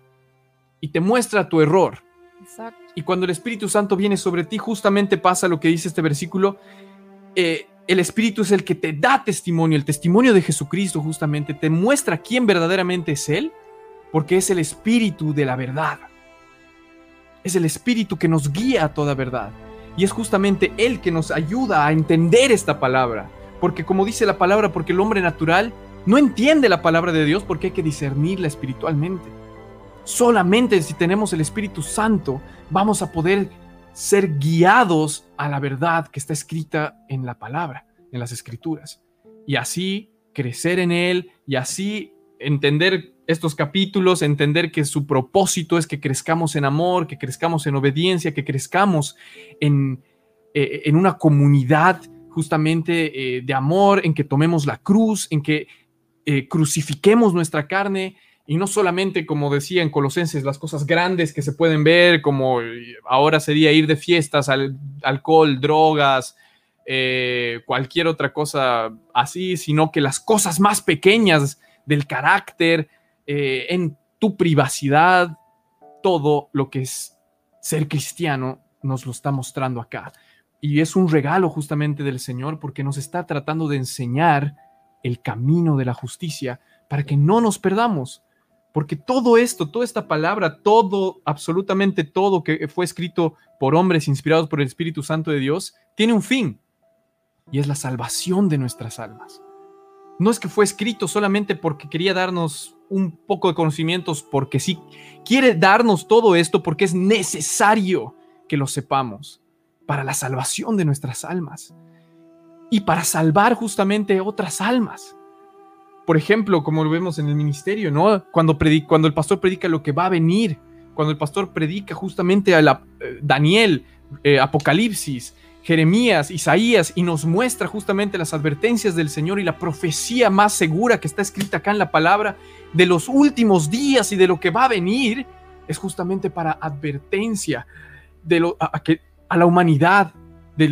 y te muestra tu error. Exacto. Y cuando el Espíritu Santo viene sobre ti, justamente pasa lo que dice este versículo. eh, el Espíritu es el que te da testimonio, el testimonio de Jesucristo justamente, te muestra quién verdaderamente es Él, porque es el Espíritu de la verdad. Es el Espíritu que nos guía a toda verdad. Y es justamente Él que nos ayuda a entender esta palabra. Porque como dice la palabra, porque el hombre natural no entiende la palabra de Dios porque hay que discernirla espiritualmente. Solamente si tenemos el Espíritu Santo vamos a poder ser guiados a la verdad que está escrita en la palabra, en las escrituras. Y así crecer en Él y así entender estos capítulos, entender que su propósito es que crezcamos en amor, que crezcamos en obediencia, que crezcamos en, eh, en una comunidad justamente eh, de amor, en que tomemos la cruz, en que eh, crucifiquemos nuestra carne y no solamente, como decía en Colosenses, las cosas grandes que se pueden ver, como eh, ahora sería ir de fiestas, al, alcohol, drogas, eh, cualquier otra cosa así, sino que las cosas más pequeñas del carácter, eh, en tu privacidad, todo lo que es ser cristiano nos lo está mostrando acá. Y es un regalo justamente del Señor porque nos está tratando de enseñar el camino de la justicia para que no nos perdamos. Porque todo esto, toda esta palabra, todo, absolutamente todo que fue escrito por hombres inspirados por el Espíritu Santo de Dios, tiene un fin. Y es la salvación de nuestras almas. No es que fue escrito solamente porque quería darnos un poco de conocimientos, porque sí, quiere darnos todo esto porque es necesario que lo sepamos para la salvación de nuestras almas y para salvar justamente otras almas. Por ejemplo, como lo vemos en el ministerio, ¿no? Cuando, predi- cuando el pastor predica lo que va a venir, cuando el pastor predica justamente a la, eh, Daniel, eh, Apocalipsis, Jeremías, Isaías, y nos muestra justamente las advertencias del Señor y la profecía más segura que está escrita acá en la palabra de los últimos días y de lo que va a venir, es justamente para advertencia de lo, a que, a la humanidad,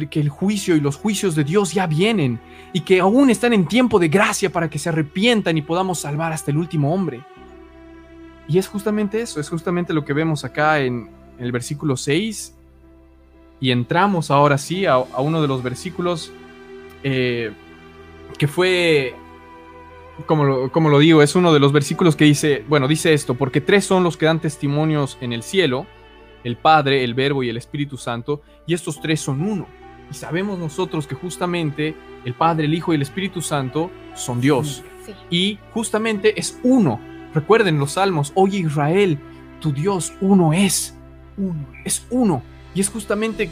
que el juicio y los juicios de Dios ya vienen y que aún están en tiempo de gracia para que se arrepientan y podamos salvar hasta el último hombre. Y es justamente eso, es justamente lo que vemos acá en, el versículo 6. Y entramos ahora sí a, uno de los versículos eh, que fue, como como lo digo, es uno de los versículos que dice, bueno, dice esto, porque tres son los que dan testimonios en el cielo, el Padre, el Verbo y el Espíritu Santo, y estos tres son uno. Y sabemos nosotros que justamente el Padre, el Hijo y el Espíritu Santo son Dios. Sí. Y justamente es uno. Recuerden los salmos, oye Israel, tu Dios uno es. Uno. Es uno. Y es justamente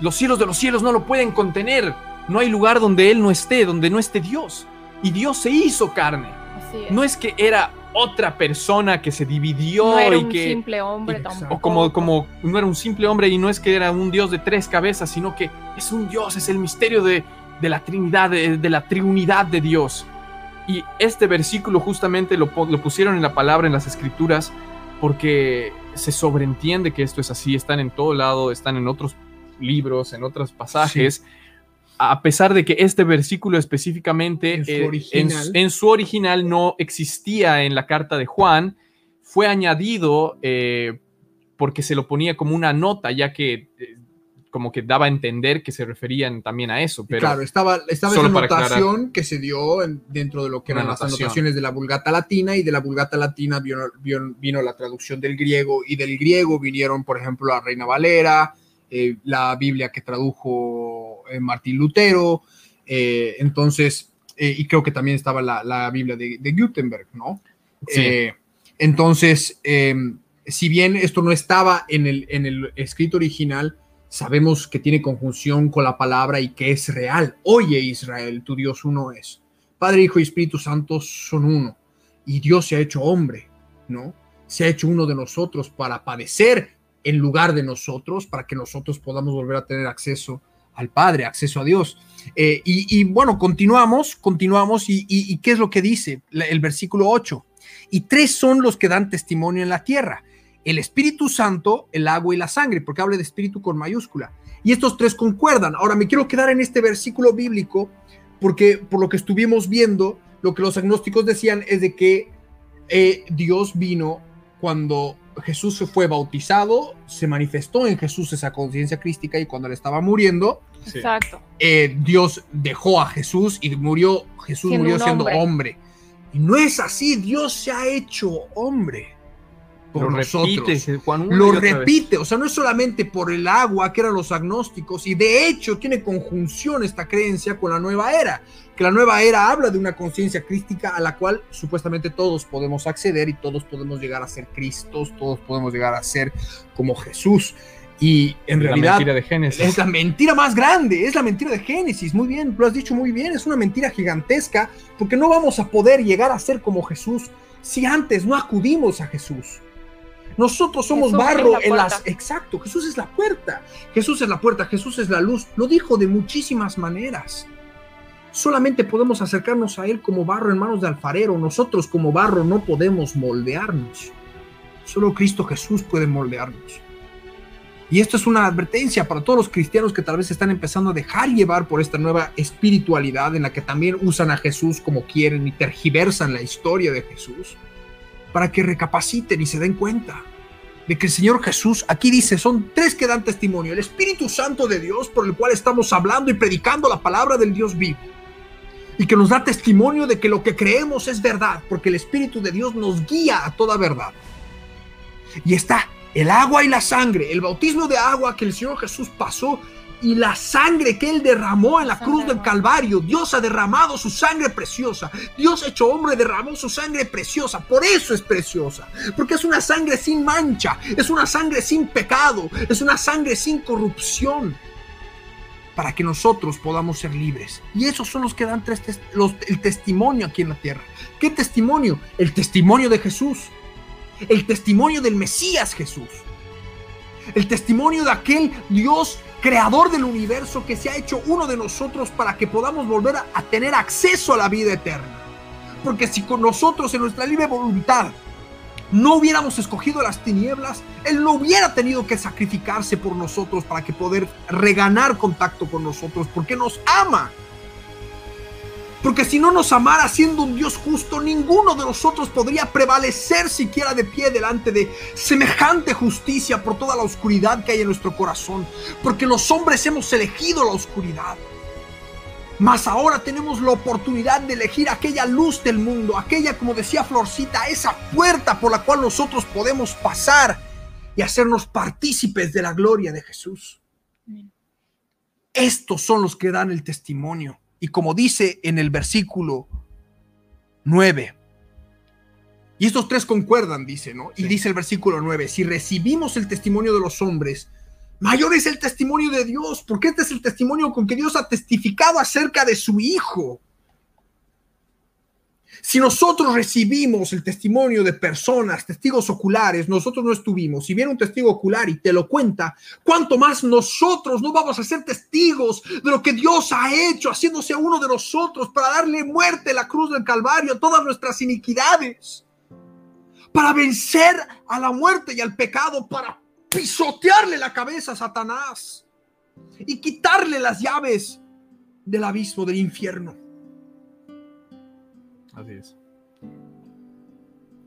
los cielos de los cielos no lo pueden contener. No hay lugar donde Él no esté, donde no esté Dios. Y Dios se hizo carne. Es. No es que era otra persona que se dividió No era y un que simple hombre tampoco. o como, como no era un simple hombre y no es que era un Dios de tres cabezas, sino que es un Dios, es el misterio de, de la Trinidad, de, de la triunidad de Dios. Y este versículo justamente lo, lo pusieron en la palabra, en las escrituras, porque se sobreentiende que esto es así, están en todo lado, están en otros libros, en otros pasajes. A pesar de que este versículo específicamente En su eh, original. en su original no existía en la carta de Juan, fue añadido eh, porque se lo ponía como una nota, ya que eh, como que daba a entender que se referían también a eso. Pero claro, estaba, estaba esa anotación que se dio en- dentro de lo que eran las anotaciones de la Vulgata Latina y de la Vulgata Latina vino, vino- vino la traducción del griego y del griego vinieron, por ejemplo, la Reina Valera, la Biblia que tradujo Martín Lutero, eh, entonces, eh, y creo que también estaba la, la Biblia de, de Gutenberg, ¿no? Sí. Eh, entonces, eh, si bien esto no estaba en el, en el escrito original, sabemos que tiene conjunción con la palabra y que es real. Oye Israel, tu Dios uno es. Padre, Hijo y Espíritu Santo son uno. Y Dios se ha hecho hombre, ¿no? Se ha hecho uno de nosotros para padecer en lugar de nosotros, para que nosotros podamos volver a tener acceso al Padre, acceso a Dios. Eh, y, bueno, continuamos, continuamos. Y, y- qué es lo que dice el versículo 8? Y tres son los que dan testimonio en la tierra el Espíritu Santo, el agua y la sangre, porque habla de espíritu con mayúscula. Y estos tres concuerdan. Ahora me quiero quedar en este versículo bíblico, porque por lo que estuvimos viendo, lo que los agnósticos decían es de que eh, Dios vino cuando Jesús se fue bautizado, se manifestó en Jesús esa conciencia crística y cuando él estaba muriendo, Sí. Eh, Dios dejó a Jesús y murió, Jesús Siendo murió siendo hombre. hombre. Y no es así, Dios se ha hecho hombre por Lo nosotros repite Juan lo vez. repite, o sea, no es solamente por el agua que eran los agnósticos, y de hecho tiene conjunción esta creencia con la nueva era, que la nueva era habla de una conciencia crística a la cual supuestamente todos podemos acceder y todos podemos llegar a ser Cristos, todos podemos llegar a ser como Jesús. Y en realidad mentira de Génesis. es la mentira más grande, es la mentira de Génesis. Muy bien, lo has dicho muy bien, es una mentira gigantesca porque no vamos a poder llegar a ser como Jesús si antes no acudimos a Jesús. Nosotros somos Jesús barro la en las... Exacto, Jesús es la puerta. Jesús es la puerta, Jesús es la luz. Lo dijo de muchísimas maneras. Solamente podemos acercarnos a Él como barro en manos de alfarero. Nosotros como barro no podemos moldearnos. Solo Cristo Jesús puede moldearnos. Y esto es una advertencia para todos los cristianos que tal vez están empezando a dejar llevar por esta nueva espiritualidad en la que también usan a Jesús como quieren y tergiversan la historia de Jesús, para que recapaciten y se den cuenta de que el Señor Jesús, aquí dice, son tres que dan testimonio, el Espíritu Santo de Dios por el cual estamos hablando y predicando la palabra del Dios vivo, y que nos da testimonio de que lo que creemos es verdad, porque el Espíritu de Dios nos guía a toda verdad. Y está el agua y la sangre, el bautismo de agua que el Señor Jesús pasó y la sangre que Él derramó en la cruz del Calvario. Dios ha derramado su sangre preciosa. Dios hecho hombre derramó su sangre preciosa. Por eso es preciosa. Porque es una sangre sin mancha. Es una sangre sin pecado. Es una sangre sin corrupción. Para que nosotros podamos ser libres. Y esos son los que dan tres tes- los- el testimonio aquí en la tierra. ¿Qué testimonio? El testimonio de Jesús el testimonio del Mesías Jesús, el testimonio de aquel Dios creador del universo que se ha hecho uno de nosotros para que podamos volver a, tener acceso a la vida eterna. Porque si con nosotros en nuestra libre voluntad no hubiéramos escogido las tinieblas, Él no hubiera tenido que sacrificarse por nosotros para que poder reganar contacto con nosotros, porque nos ama. Porque si no nos amara siendo un Dios justo, ninguno de nosotros podría prevalecer siquiera de pie delante de semejante justicia por toda la oscuridad que hay en nuestro corazón. Porque los hombres hemos elegido la oscuridad. Mas ahora tenemos la oportunidad de elegir aquella luz del mundo, aquella, como decía Florcita, esa puerta por la cual nosotros podemos pasar y hacernos partícipes de la gloria de Jesús. Estos son los que dan el testimonio. Y como dice en el versículo 9, y estos tres concuerdan, dice, ¿no? Y Sí. dice el versículo 9, si recibimos el testimonio de los hombres, mayor es el testimonio de Dios, porque este es el testimonio con que Dios ha testificado acerca de su Hijo. Si nosotros recibimos el testimonio de personas, testigos oculares, nosotros no estuvimos, si viene un testigo ocular y te lo cuenta, ¿cuánto más nosotros no vamos a ser testigos de lo que Dios ha hecho, haciéndose uno de nosotros para darle muerte a la cruz del Calvario a todas nuestras iniquidades? para vencer a la muerte y al pecado, para pisotearle la cabeza a Satanás y quitarle las llaves del abismo del infierno. Así es.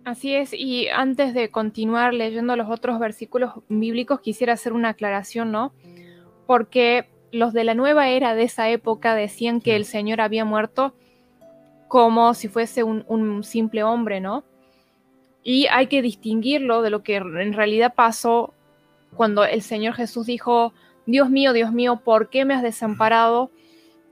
Así es, y antes de continuar leyendo los otros versículos bíblicos, quisiera hacer una aclaración, ¿no? Porque los de la nueva era de esa época decían que el Señor había muerto como si fuese un, un simple hombre, ¿no? Y hay que distinguirlo de lo que en realidad pasó cuando el Señor Jesús dijo, Dios mío, Dios mío, ¿por qué me has desamparado?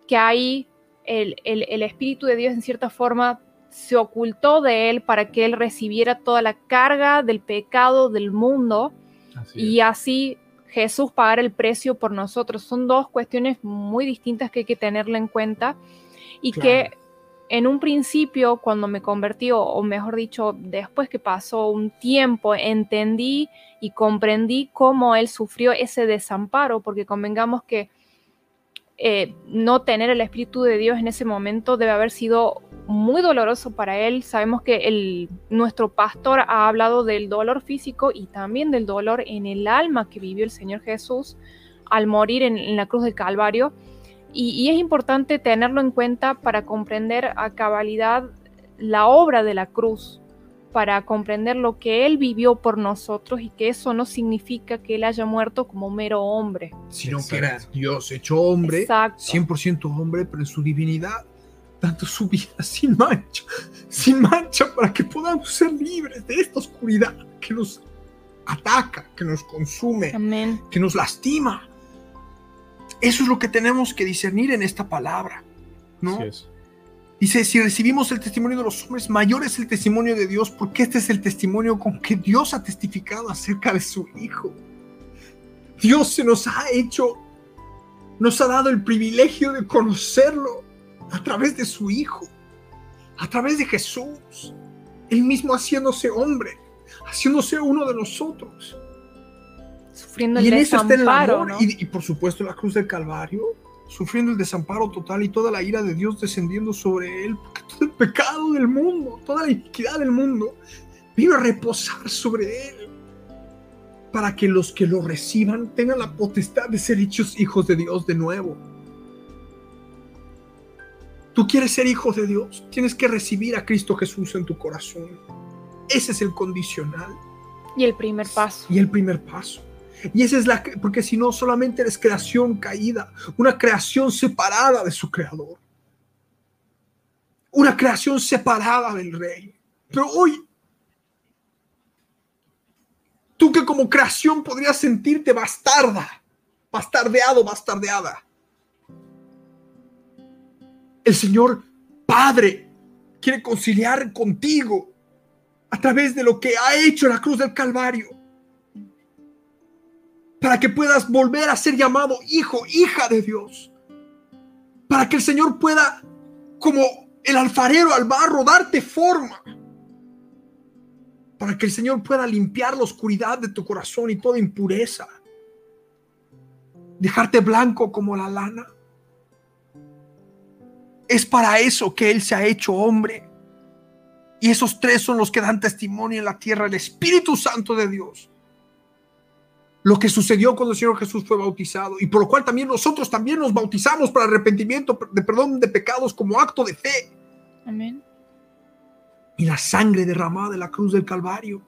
Que ahí el, el, el Espíritu de Dios en cierta forma se ocultó de él para que él recibiera toda la carga del pecado del mundo Así y así Jesús pagar el precio por nosotros. Son dos cuestiones muy distintas que hay que tenerla en cuenta y Claro. que en un principio, cuando me convertí, o mejor dicho, después que pasó un tiempo, entendí y comprendí cómo él sufrió ese desamparo, porque convengamos que eh, no tener el Espíritu de Dios en ese momento debe haber sido muy doloroso para él. Sabemos que nuestro pastor ha hablado del dolor físico y también del dolor en el alma que vivió el Señor Jesús al morir en, la cruz del Calvario. Y es importante tenerlo en cuenta para comprender a cabalidad la obra de la cruz, para comprender lo que Él vivió por nosotros y que eso no significa que Él haya muerto como mero hombre. Sino que Exacto. era Dios hecho hombre, Exacto. 100% hombre, pero en su divinidad, dando su vida sin mancha, sin mancha, para que podamos ser libres de esta oscuridad que nos ataca, que nos consume, Amén. que nos lastima. Eso es lo que tenemos que discernir en esta palabra, ¿no? Así es. Dice, si recibimos el testimonio de los hombres, mayor es el testimonio de Dios, porque este es el testimonio con que Dios ha testificado acerca de su Hijo. Dios se nos ha hecho, nos ha dado el privilegio de conocerlo a través de su Hijo, a través de Jesús, Él mismo haciéndose hombre, haciéndose uno de nosotros. Sufriendo Y en eso está el amor, ¿no? y, y por supuesto la cruz del Calvario, sufriendo el desamparo total y toda la ira de Dios descendiendo sobre él, porque todo el pecado del mundo, toda la iniquidad del mundo, vino a reposar sobre él, para que los que lo reciban tengan la potestad de ser hechos hijos de Dios de nuevo. Tú quieres ser hijo de Dios, tienes que recibir a Cristo Jesús en tu corazón. Ese es el condicional Y el primer paso. y el primer paso. Y esa es la, porque si no, solamente eres creación caída, una creación separada de su creador, una creación separada del rey. Pero hoy, tú que como creación podrías sentirte bastarda, bastardeado, bastardeada. El Señor Padre quiere conciliar contigo a través de lo que ha hecho la cruz del Calvario para que puedas volver a ser llamado hijo, hija de Dios. Para que el Señor pueda, como el alfarero al barro, darte forma. Para que el Señor pueda limpiar la oscuridad de tu corazón y toda impureza. Dejarte blanco como la lana. Es para eso que Él se ha hecho hombre. Y esos tres son los que dan testimonio en la tierra, el Espíritu Santo de Dios lo que sucedió cuando el Señor Jesús fue bautizado y por lo cual también nosotros también nos bautizamos para arrepentimiento de perdón de pecados como acto de fe Amén. y la sangre derramada de la cruz del Calvario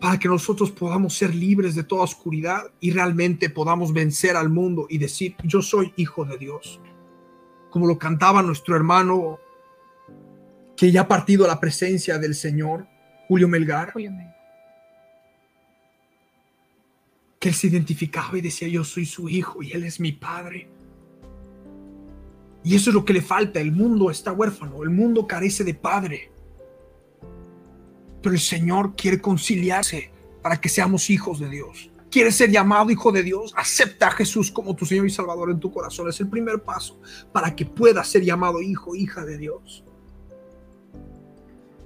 para que nosotros podamos ser libres de toda oscuridad y realmente podamos vencer al mundo y decir yo soy hijo de Dios como lo cantaba nuestro hermano que ya ha partido a la presencia del Señor Julio Melgar Julio Mel. Él se identificaba y decía, yo soy su hijo y él es mi padre. Y eso es lo que le falta. El mundo está huérfano, el mundo carece de padre. Pero el Señor quiere conciliarse para que seamos hijos de Dios. ¿Quieres ser llamado hijo de Dios? Acepta a Jesús como tu Señor y Salvador en tu corazón. Es el primer paso para que puedas ser llamado hijo, hija de Dios.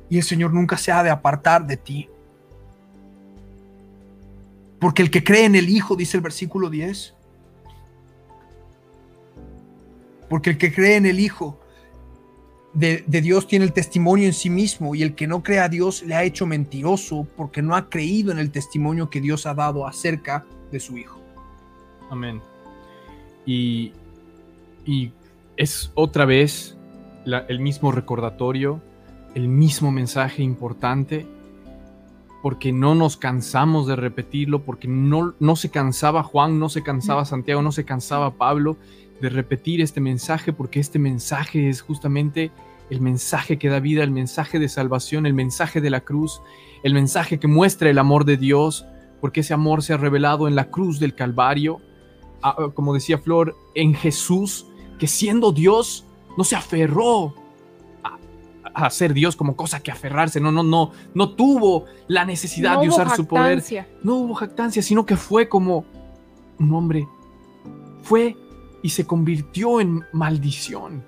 Y el Señor nunca se ha de apartar de ti. Porque el que cree en el Hijo, dice el versículo 10, porque el que cree en el Hijo de, Dios tiene el testimonio en sí mismo y el que no cree a Dios le ha hecho mentiroso porque no ha creído en el testimonio que Dios ha dado acerca de su Hijo. Amén. Y, y es otra vez el mismo recordatorio, el mismo mensaje importante, porque no nos cansamos de repetirlo, porque no, no se cansaba Juan, no se cansaba Santiago, no se cansaba Pablo de repetir este mensaje, porque este mensaje es justamente el mensaje que da vida, el mensaje de salvación, el mensaje de la cruz, el mensaje que muestra el amor de Dios, porque ese amor se ha revelado en la cruz del Calvario, a- a- como decía Flor, en Jesús, que siendo Dios no se aferró a ser Dios como cosa que aferrarse, no, no, no, no tuvo la necesidad No de usar su poder, no hubo jactancia, sino que fue como un hombre. Fue y se convirtió en maldición.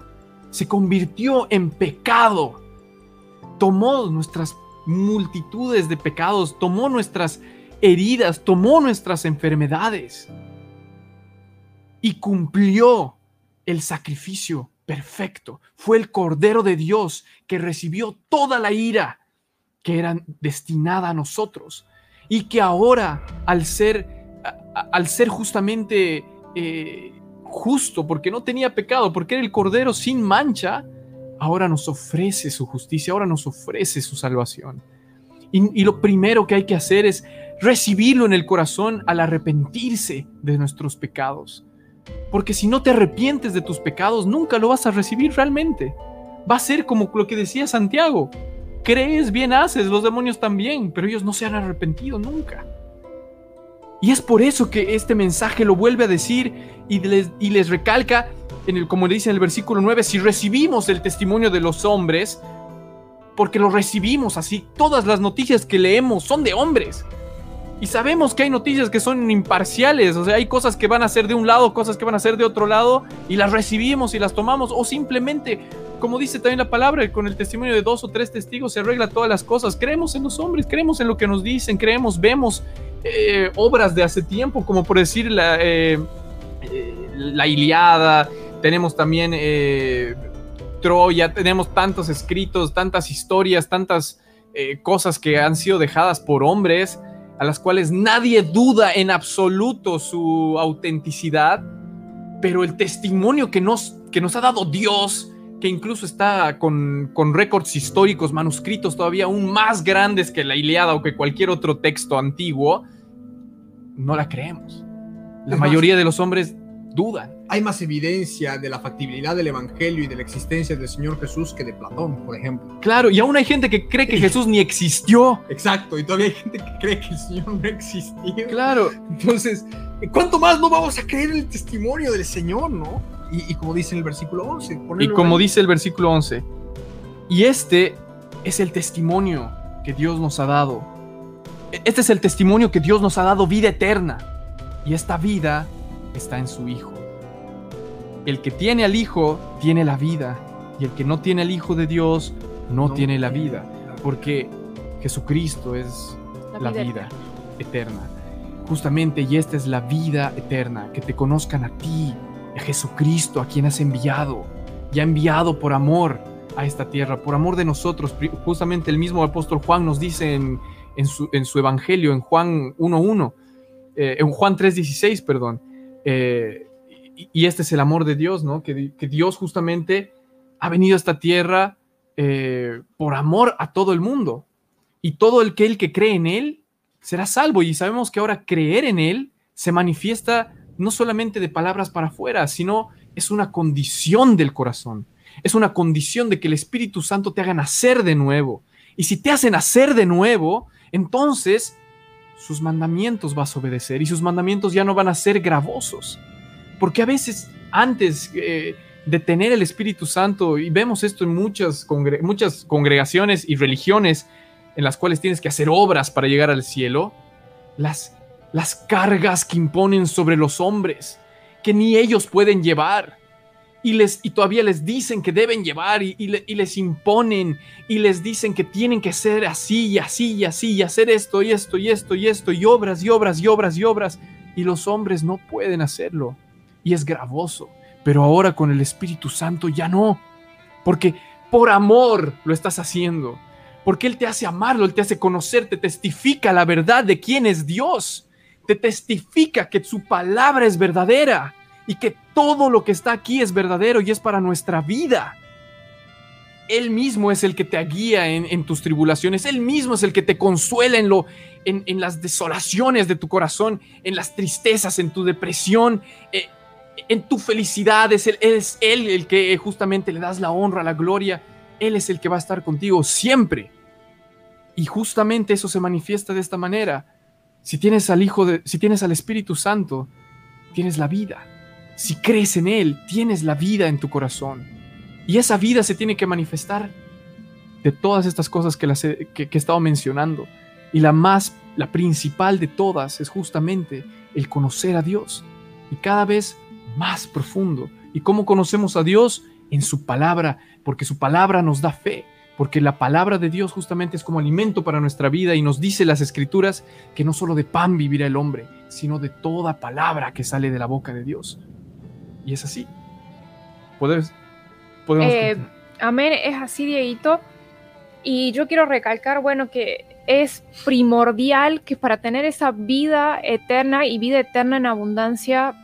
Se convirtió en pecado. Tomó nuestras multitudes de pecados, tomó nuestras heridas, tomó nuestras enfermedades y cumplió el sacrificio perfecto. Fue el Cordero de Dios que recibió toda la ira que era destinada a nosotros y que ahora al ser, al ser justamente eh, justo, porque no tenía pecado, porque era el Cordero sin mancha, ahora nos ofrece su justicia, ahora nos ofrece su salvación. Y lo primero que hay que hacer es recibirlo en el corazón al arrepentirse de nuestros pecados. Porque si no te arrepientes de tus pecados, nunca lo vas a recibir realmente. Va a ser como lo que decía Santiago. Crees, bien haces, los demonios también, pero ellos no se han arrepentido nunca. Y es por eso que este mensaje lo vuelve a decir y les, y les recalca, en el, como le dice en el versículo 9, si recibimos el testimonio de los hombres, porque lo recibimos así, todas las noticias que leemos son de hombres. Y sabemos que hay noticias que son imparciales, o sea, hay cosas que van a ser de un lado, cosas que van a ser de otro lado, y las recibimos y las tomamos, o simplemente, como dice también la palabra, con el testimonio de dos o tres testigos se arregla todas las cosas. Creemos en los hombres, creemos en lo que nos dicen, creemos, vemos eh, obras de hace tiempo, como por decir la, eh, eh, la Iliada, tenemos también Troya, tenemos tantos escritos, tantas historias, tantas cosas que han sido dejadas por hombres a las cuales nadie duda en absoluto su autenticidad, pero el testimonio que nos, que nos ha dado Dios, que incluso está con, con récords históricos, manuscritos todavía aún más grandes que la Iliada o que cualquier otro texto antiguo, no la creemos. La Es más- mayoría de los hombres dudan. Hay más evidencia de la factibilidad del Evangelio y de la existencia del Señor Jesús que de Platón, por ejemplo. Claro, y aún hay gente que cree que Jesús ni existió. Exacto, y todavía hay gente que cree que el Señor no existió. Claro, Entonces, ¿cuánto más no vamos a creer en el testimonio del Señor, no? Y, y como dice en el versículo 11, Y como ahí. dice el versículo 11, y este es el testimonio que Dios nos ha dado. E- Este es el testimonio que Dios nos ha dado vida eterna. Y esta vida está en su Hijo. El que tiene al Hijo tiene la vida. Y el que no tiene al Hijo de Dios no, tiene la vida. Porque Jesucristo es la vida, eterna. Justamente, y esta es la vida eterna, que te conozcan a ti, a Jesucristo, a quien has enviado, y ha enviado por amor a esta tierra, por amor de nosotros. Justamente el mismo apóstol Juan nos dice en, en su, en su evangelio, en Juan 1.1, eh, en Juan 3.16, perdón, eh, y, este es el amor de Dios, ¿no? Que Dios justamente ha venido a esta tierra eh, por amor a todo el mundo. Y todo el que, el que cree en Él será salvo. Y sabemos que ahora creer en Él se manifiesta no solamente de palabras para afuera, sino es una condición del corazón. Es una condición de que el Espíritu Santo te haga nacer de nuevo. Y si te hace nacer de nuevo, entonces sus mandamientos vas a obedecer y sus mandamientos ya no van a ser gravosos. Porque a veces antes eh, de tener el Espíritu Santo, y vemos esto en muchas, muchas congregaciones y religiones en las cuales tienes que hacer obras para llegar al cielo, las, las cargas que imponen sobre los hombres, que ni ellos pueden llevar. Y, les, y todavía les dicen que deben llevar y, y le- y les imponen y les dicen que tienen que ser así y así y así y hacer esto y esto y esto y esto y obras y obras y obras y obras y los hombres no pueden hacerlo y es gravoso. Pero ahora con el Espíritu Santo ya no, porque por amor lo estás haciendo. Porque Él te hace amarlo, Él te hace conocer, te testifica la verdad de quién es Dios. Te testifica que su palabra es verdadera y que todo lo que está aquí es verdadero y es para nuestra vida. Él mismo es el que te guía en, tus tribulaciones. Él mismo es el que te consuela en, lo, en, las desolaciones de tu corazón, en las tristezas, en tu depresión, eh, en tu felicidad. Es él, es él el que justamente le das la honra, la gloria. Él es el que va a estar contigo siempre. Y justamente eso se manifiesta de esta manera. Si tienes al Hijo de, si tienes al Espíritu Santo, tienes la vida. Si crees en Él, tienes la vida en tu corazón. Y esa vida se tiene que manifestar de todas estas cosas que, las he, que he estado mencionando. Y la más, la principal de todas es justamente el conocer a Dios. Y cada vez más profundo. ¿Y cómo conocemos a Dios? En su palabra, porque su palabra nos da fe, porque la palabra de Dios justamente es como alimento para nuestra vida y nos dice las escrituras que no solo de pan vivirá el hombre, sino de toda palabra que sale de la boca de Dios. Y es así. ¿Puedes, podemos eh, amén, es así, Dieguito. Y yo quiero recalcar, bueno, que es primordial que para tener esa vida eterna y vida eterna en abundancia,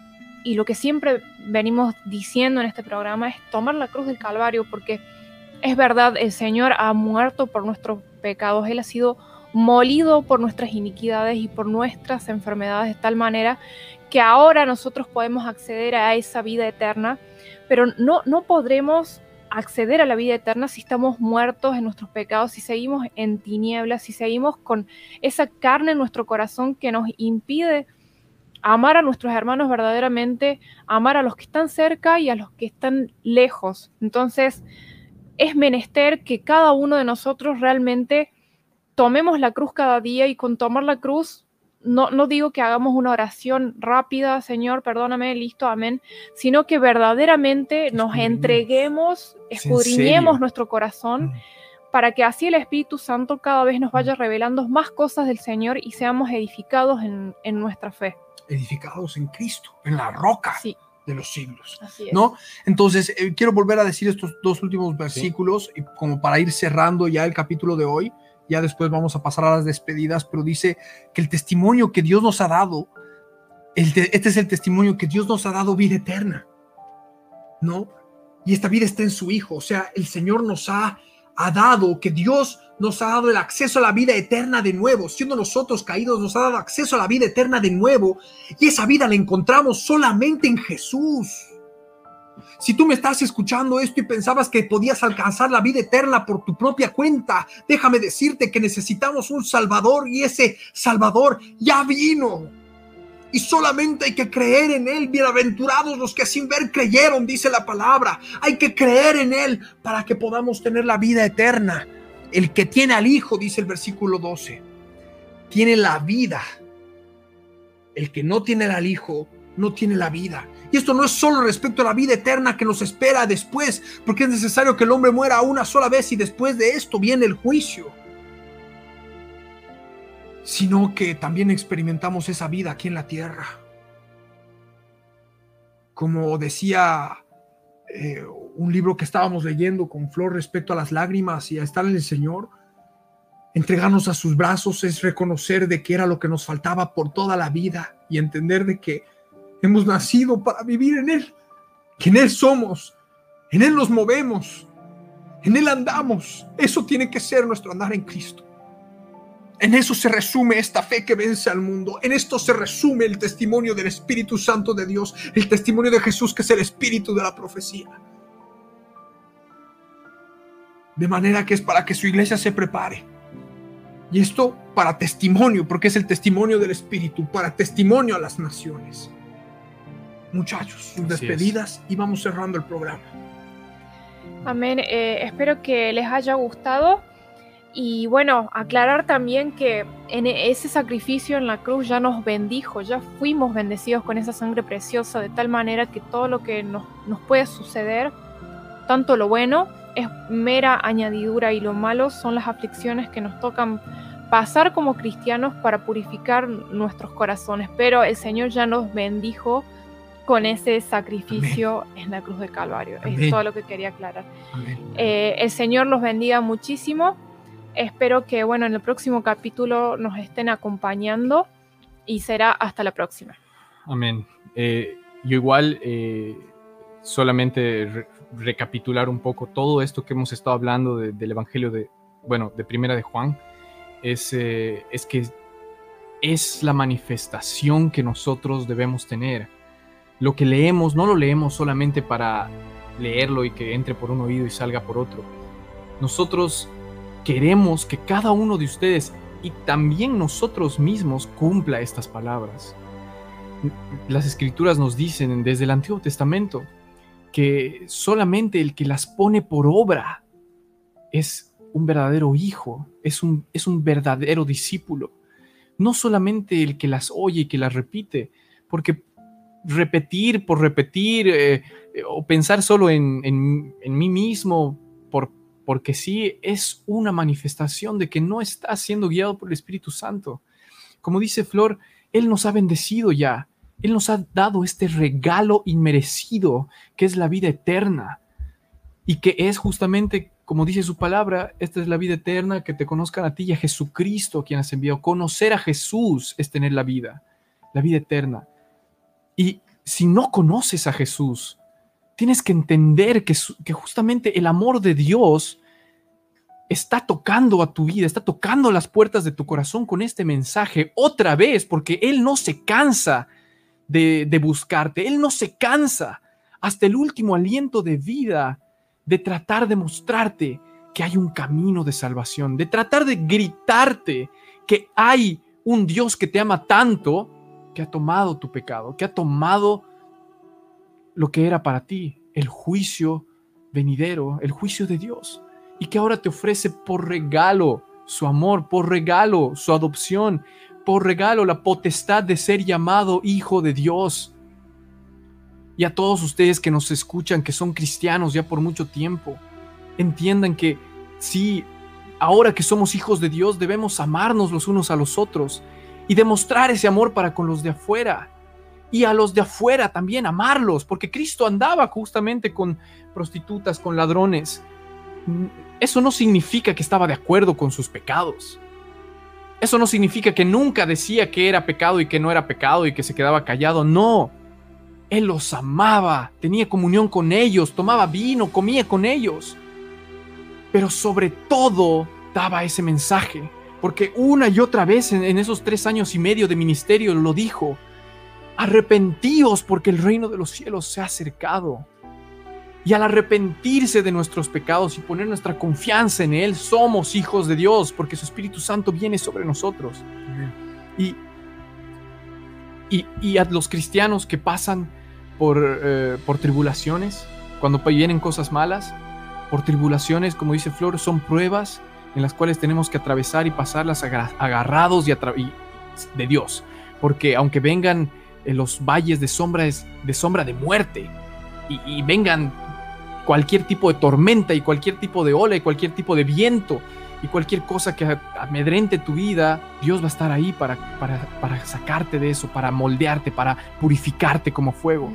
y lo que siempre venimos diciendo en este programa es tomar la cruz del Calvario, porque es verdad, el Señor ha muerto por nuestros pecados, Él ha sido molido por nuestras iniquidades y por nuestras enfermedades de tal manera que ahora nosotros podemos acceder a esa vida eterna, pero no, no podremos acceder a la vida eterna si estamos muertos en nuestros pecados, si seguimos en tinieblas, si seguimos con esa carne en nuestro corazón que nos impide amar a nuestros hermanos verdaderamente, amar a los que están cerca y a los que están lejos. Entonces, es menester que cada uno de nosotros realmente tomemos la cruz cada día y con tomar la cruz, no, no digo que hagamos una oración rápida, Señor, perdóname, listo, amén, sino que verdaderamente nos entreguemos, escudriñemos nuestro corazón mm. para que así el Espíritu Santo cada vez nos vaya revelando más cosas del Señor y seamos edificados en, en nuestra fe edificados en Cristo, en la roca de los siglos. ¿No? Entonces, eh, quiero volver a decir estos dos últimos versículos, y como para ir cerrando ya el capítulo de hoy. Ya después vamos a pasar a las despedidas, pero dice que el testimonio que Dios nos ha dado, este es el testimonio que Dios nos ha dado vida eterna. ¿No? Y esta vida está en su Hijo. O sea, el Señor nos ha, ha dado, que Dios nos ha dado el acceso a la vida eterna de nuevo. Siendo nosotros caídos, nos ha dado acceso a la vida eterna de nuevo. Y esa vida la encontramos solamente en Jesús. Si tú me estás escuchando esto y pensabas que podías alcanzar la vida eterna por tu propia cuenta, déjame decirte que necesitamos un Salvador y ese Salvador ya vino. Y solamente hay que creer en Él. Bienaventurados los que sin ver creyeron, dice la palabra. Hay que creer en Él para que podamos tener la vida eterna. El que tiene al Hijo, dice el versículo 12, tiene la vida. El que no tiene al Hijo, no tiene la vida. Y esto no es solo respecto a la vida eterna que nos espera después, porque es necesario que el hombre muera una sola vez y después de esto viene el juicio. Sino que también experimentamos esa vida aquí en la tierra. Como decía eh, un libro que estábamos leyendo con Flor respecto a las lágrimas y a estar en el Señor, entregarnos a sus brazos es reconocer de que era lo que nos faltaba por toda la vida y entender de que hemos nacido para vivir en Él, que en Él somos, en Él nos movemos, en Él andamos. Eso tiene que ser nuestro andar en Cristo. En eso se resume esta fe que vence al mundo. En esto se resume el testimonio del Espíritu Santo de Dios, el testimonio de Jesús que es el Espíritu de la profecía. De manera que es para que su iglesia se prepare. Y esto para testimonio, porque es el testimonio del Espíritu, para testimonio a las naciones. Muchachos, sus despedidas y vamos cerrando el programa. Amén. Eh, espero que les haya gustado. Y bueno, aclarar también que en ese sacrificio en la cruz ya nos bendijo, ya fuimos bendecidos con esa sangre preciosa, de tal manera que todo lo que nos, nos puede suceder, tanto lo bueno es mera añadidura y lo malo son las aflicciones que nos tocan pasar como cristianos para purificar nuestros corazones. Pero el Señor ya nos bendijo con ese sacrificio en la cruz de Calvario. Amén. Es todo lo que quería aclarar. Eh, el Señor los bendiga muchísimo. Espero que bueno, en el próximo capítulo nos estén acompañando y será hasta la próxima. Amén. Eh, yo igual, eh, solamente re- recapitular un poco todo esto que hemos estado hablando de- del Evangelio de, bueno, de Primera de Juan, es, eh, es que es la manifestación que nosotros debemos tener. Lo que leemos, no lo leemos solamente para leerlo y que entre por un oído y salga por otro. Nosotros queremos que cada uno de ustedes y también nosotros mismos cumpla estas palabras las escrituras nos dicen desde el Antiguo Testamento que solamente el que las pone por obra es un verdadero hijo, es un, es un verdadero discípulo. No solamente el que las oye y que las repite, porque repetir por repetir eh, eh, o pensar solo en, en- mí mismo por, porque sí es una manifestación de que no está siendo guiado por el Espíritu Santo. Como dice Flor, él nos ha bendecido ya. Él nos ha dado este regalo inmerecido que es la vida eterna. Y que es justamente, como dice su palabra, esta es la vida eterna, que te conozcan a ti y a Jesucristo quien has enviado. Conocer a Jesús es tener la vida, la vida eterna. Y si no conoces a Jesús, tienes que entender que, justamente el amor de Dios está tocando a tu vida, está tocando las puertas de tu corazón con este mensaje otra vez, porque Él no se cansa de, de buscarte, Él no se cansa hasta el último aliento de vida de tratar de mostrarte que hay un camino de salvación, de tratar de gritarte que hay un Dios que te ama tanto, que ha tomado tu pecado, que ha tomado lo que era para ti, el juicio venidero, el juicio de Dios y que ahora te ofrece por regalo su amor, por regalo su adopción, por regalo la potestad de ser llamado hijo de Dios. Y a todos ustedes que nos escuchan, que son cristianos ya por mucho tiempo, entiendan que sí, ahora que somos hijos de Dios, debemos amarnos los unos a los otros y demostrar ese amor para con los de afuera. Y a los de afuera también amarlos, porque Cristo andaba justamente con prostitutas, con ladrones, eso no significa que estaba de acuerdo con sus pecados. Eso no significa que nunca decía que era pecado y que no era pecado y que se quedaba callado. No. Él los amaba, tenía comunión con ellos, tomaba vino, comía con ellos. Pero sobre todo daba ese mensaje, porque una y otra vez en, en esos tres años y medio de ministerio lo dijo. Arrepentíos porque el reino de los cielos se ha acercado. Y al arrepentirse de nuestros pecados y poner nuestra confianza en Él, somos hijos de Dios, porque su Espíritu Santo viene sobre nosotros. Y, y, y a los cristianos que pasan por, eh, por tribulaciones, cuando vienen cosas malas, por tribulaciones, como dice Flor, son pruebas en las cuales tenemos que atravesar y pasarlas agar- agarrados y, de Dios. Porque aunque vengan eh, los valles de sombra, de sombra de muerte y, vengan cualquier tipo de tormenta y cualquier tipo de ola y cualquier tipo de viento y cualquier cosa que amedrente tu vida, Dios va a estar ahí para, para, sacarte de eso, para moldearte, para purificarte como fuego.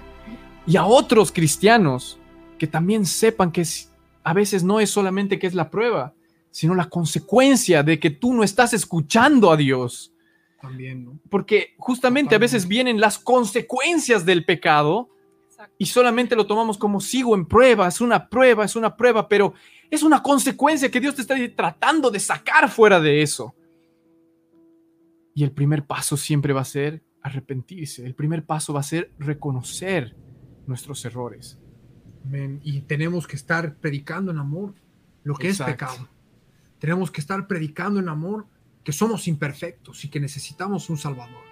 Y a otros cristianos que también sepan que a veces no es solamente que es la prueba, sino la consecuencia de que tú no estás escuchando a Dios. También, ¿no? Porque justamente a veces vienen las consecuencias del pecado y solamente lo tomamos como sigo en prueba, es una prueba, es una prueba, pero es una consecuencia que Dios te está tratando de sacar fuera de eso. Y el primer paso siempre va a ser arrepentirse, el primer paso va a ser reconocer nuestros errores. Amén. Y tenemos que estar predicando en amor lo que Exacto. es pecado. Tenemos que estar predicando en amor que somos imperfectos y que necesitamos un Salvador.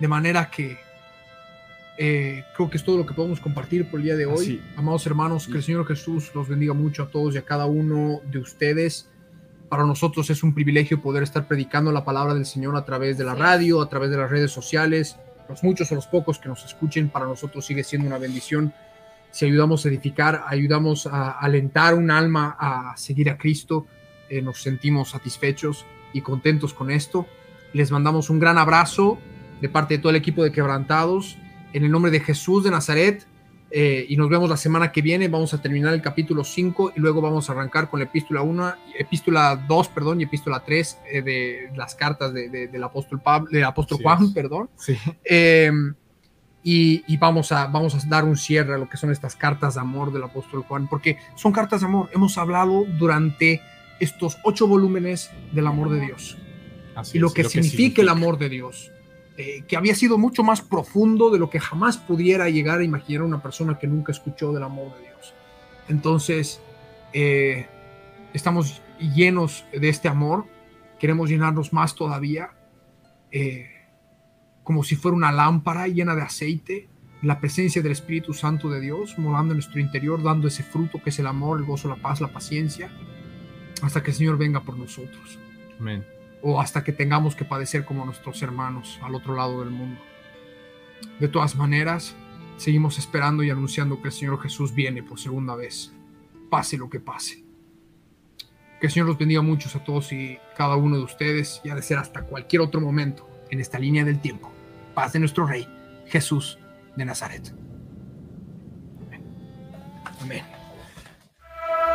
De manera que eh, creo que es todo lo que podemos compartir por el día de hoy. Así. Amados hermanos, que el Señor Jesús los bendiga mucho a todos y a cada uno de ustedes. Para nosotros es un privilegio poder estar predicando la palabra del Señor a través de la radio, a través de las redes sociales. Los muchos o los pocos que nos escuchen, para nosotros sigue siendo una bendición. Si ayudamos a edificar, ayudamos a alentar un alma a seguir a Cristo, eh, nos sentimos satisfechos y contentos con esto. Les mandamos un gran abrazo de parte de todo el equipo de Quebrantados en el nombre de Jesús de Nazaret. eh, y nos vemos la semana que viene. Vamos a terminar el capítulo 5 y luego vamos a arrancar con la epístola 1, epístola 2, perdón, y epístola 3 eh, de las cartas de- de- del apóstol, Pablo, del apóstol Sí Juan, perdón. Sí. Eh, y, y vamos, a, vamos a dar un cierre a lo que son estas cartas de amor del apóstol Juan, porque son cartas de amor. Hemos hablado durante estos ocho volúmenes del amor de Dios. Así y lo es, que significa el amor de Dios, eh, que había sido mucho más profundo de lo que jamás pudiera llegar a imaginar una persona que nunca escuchó del amor de Dios. Entonces, eh, estamos llenos de este amor, queremos llenarnos más todavía, eh, como si fuera una lámpara llena de aceite, la presencia del Espíritu Santo de Dios morando en nuestro interior, dando ese fruto que es el amor, el gozo, la paz, la paciencia, hasta que el Señor venga por nosotros Amén. o hasta que tengamos que padecer como nuestros hermanos al otro lado del mundo. De todas maneras, seguimos esperando y anunciando que el Señor Jesús viene por segunda vez, pase lo que pase. Que el Señor los bendiga muchos a todos y cada uno de ustedes y ha de ser hasta cualquier otro momento en esta línea del tiempo. Paz de nuestro Rey, Jesús de Nazaret. Amén.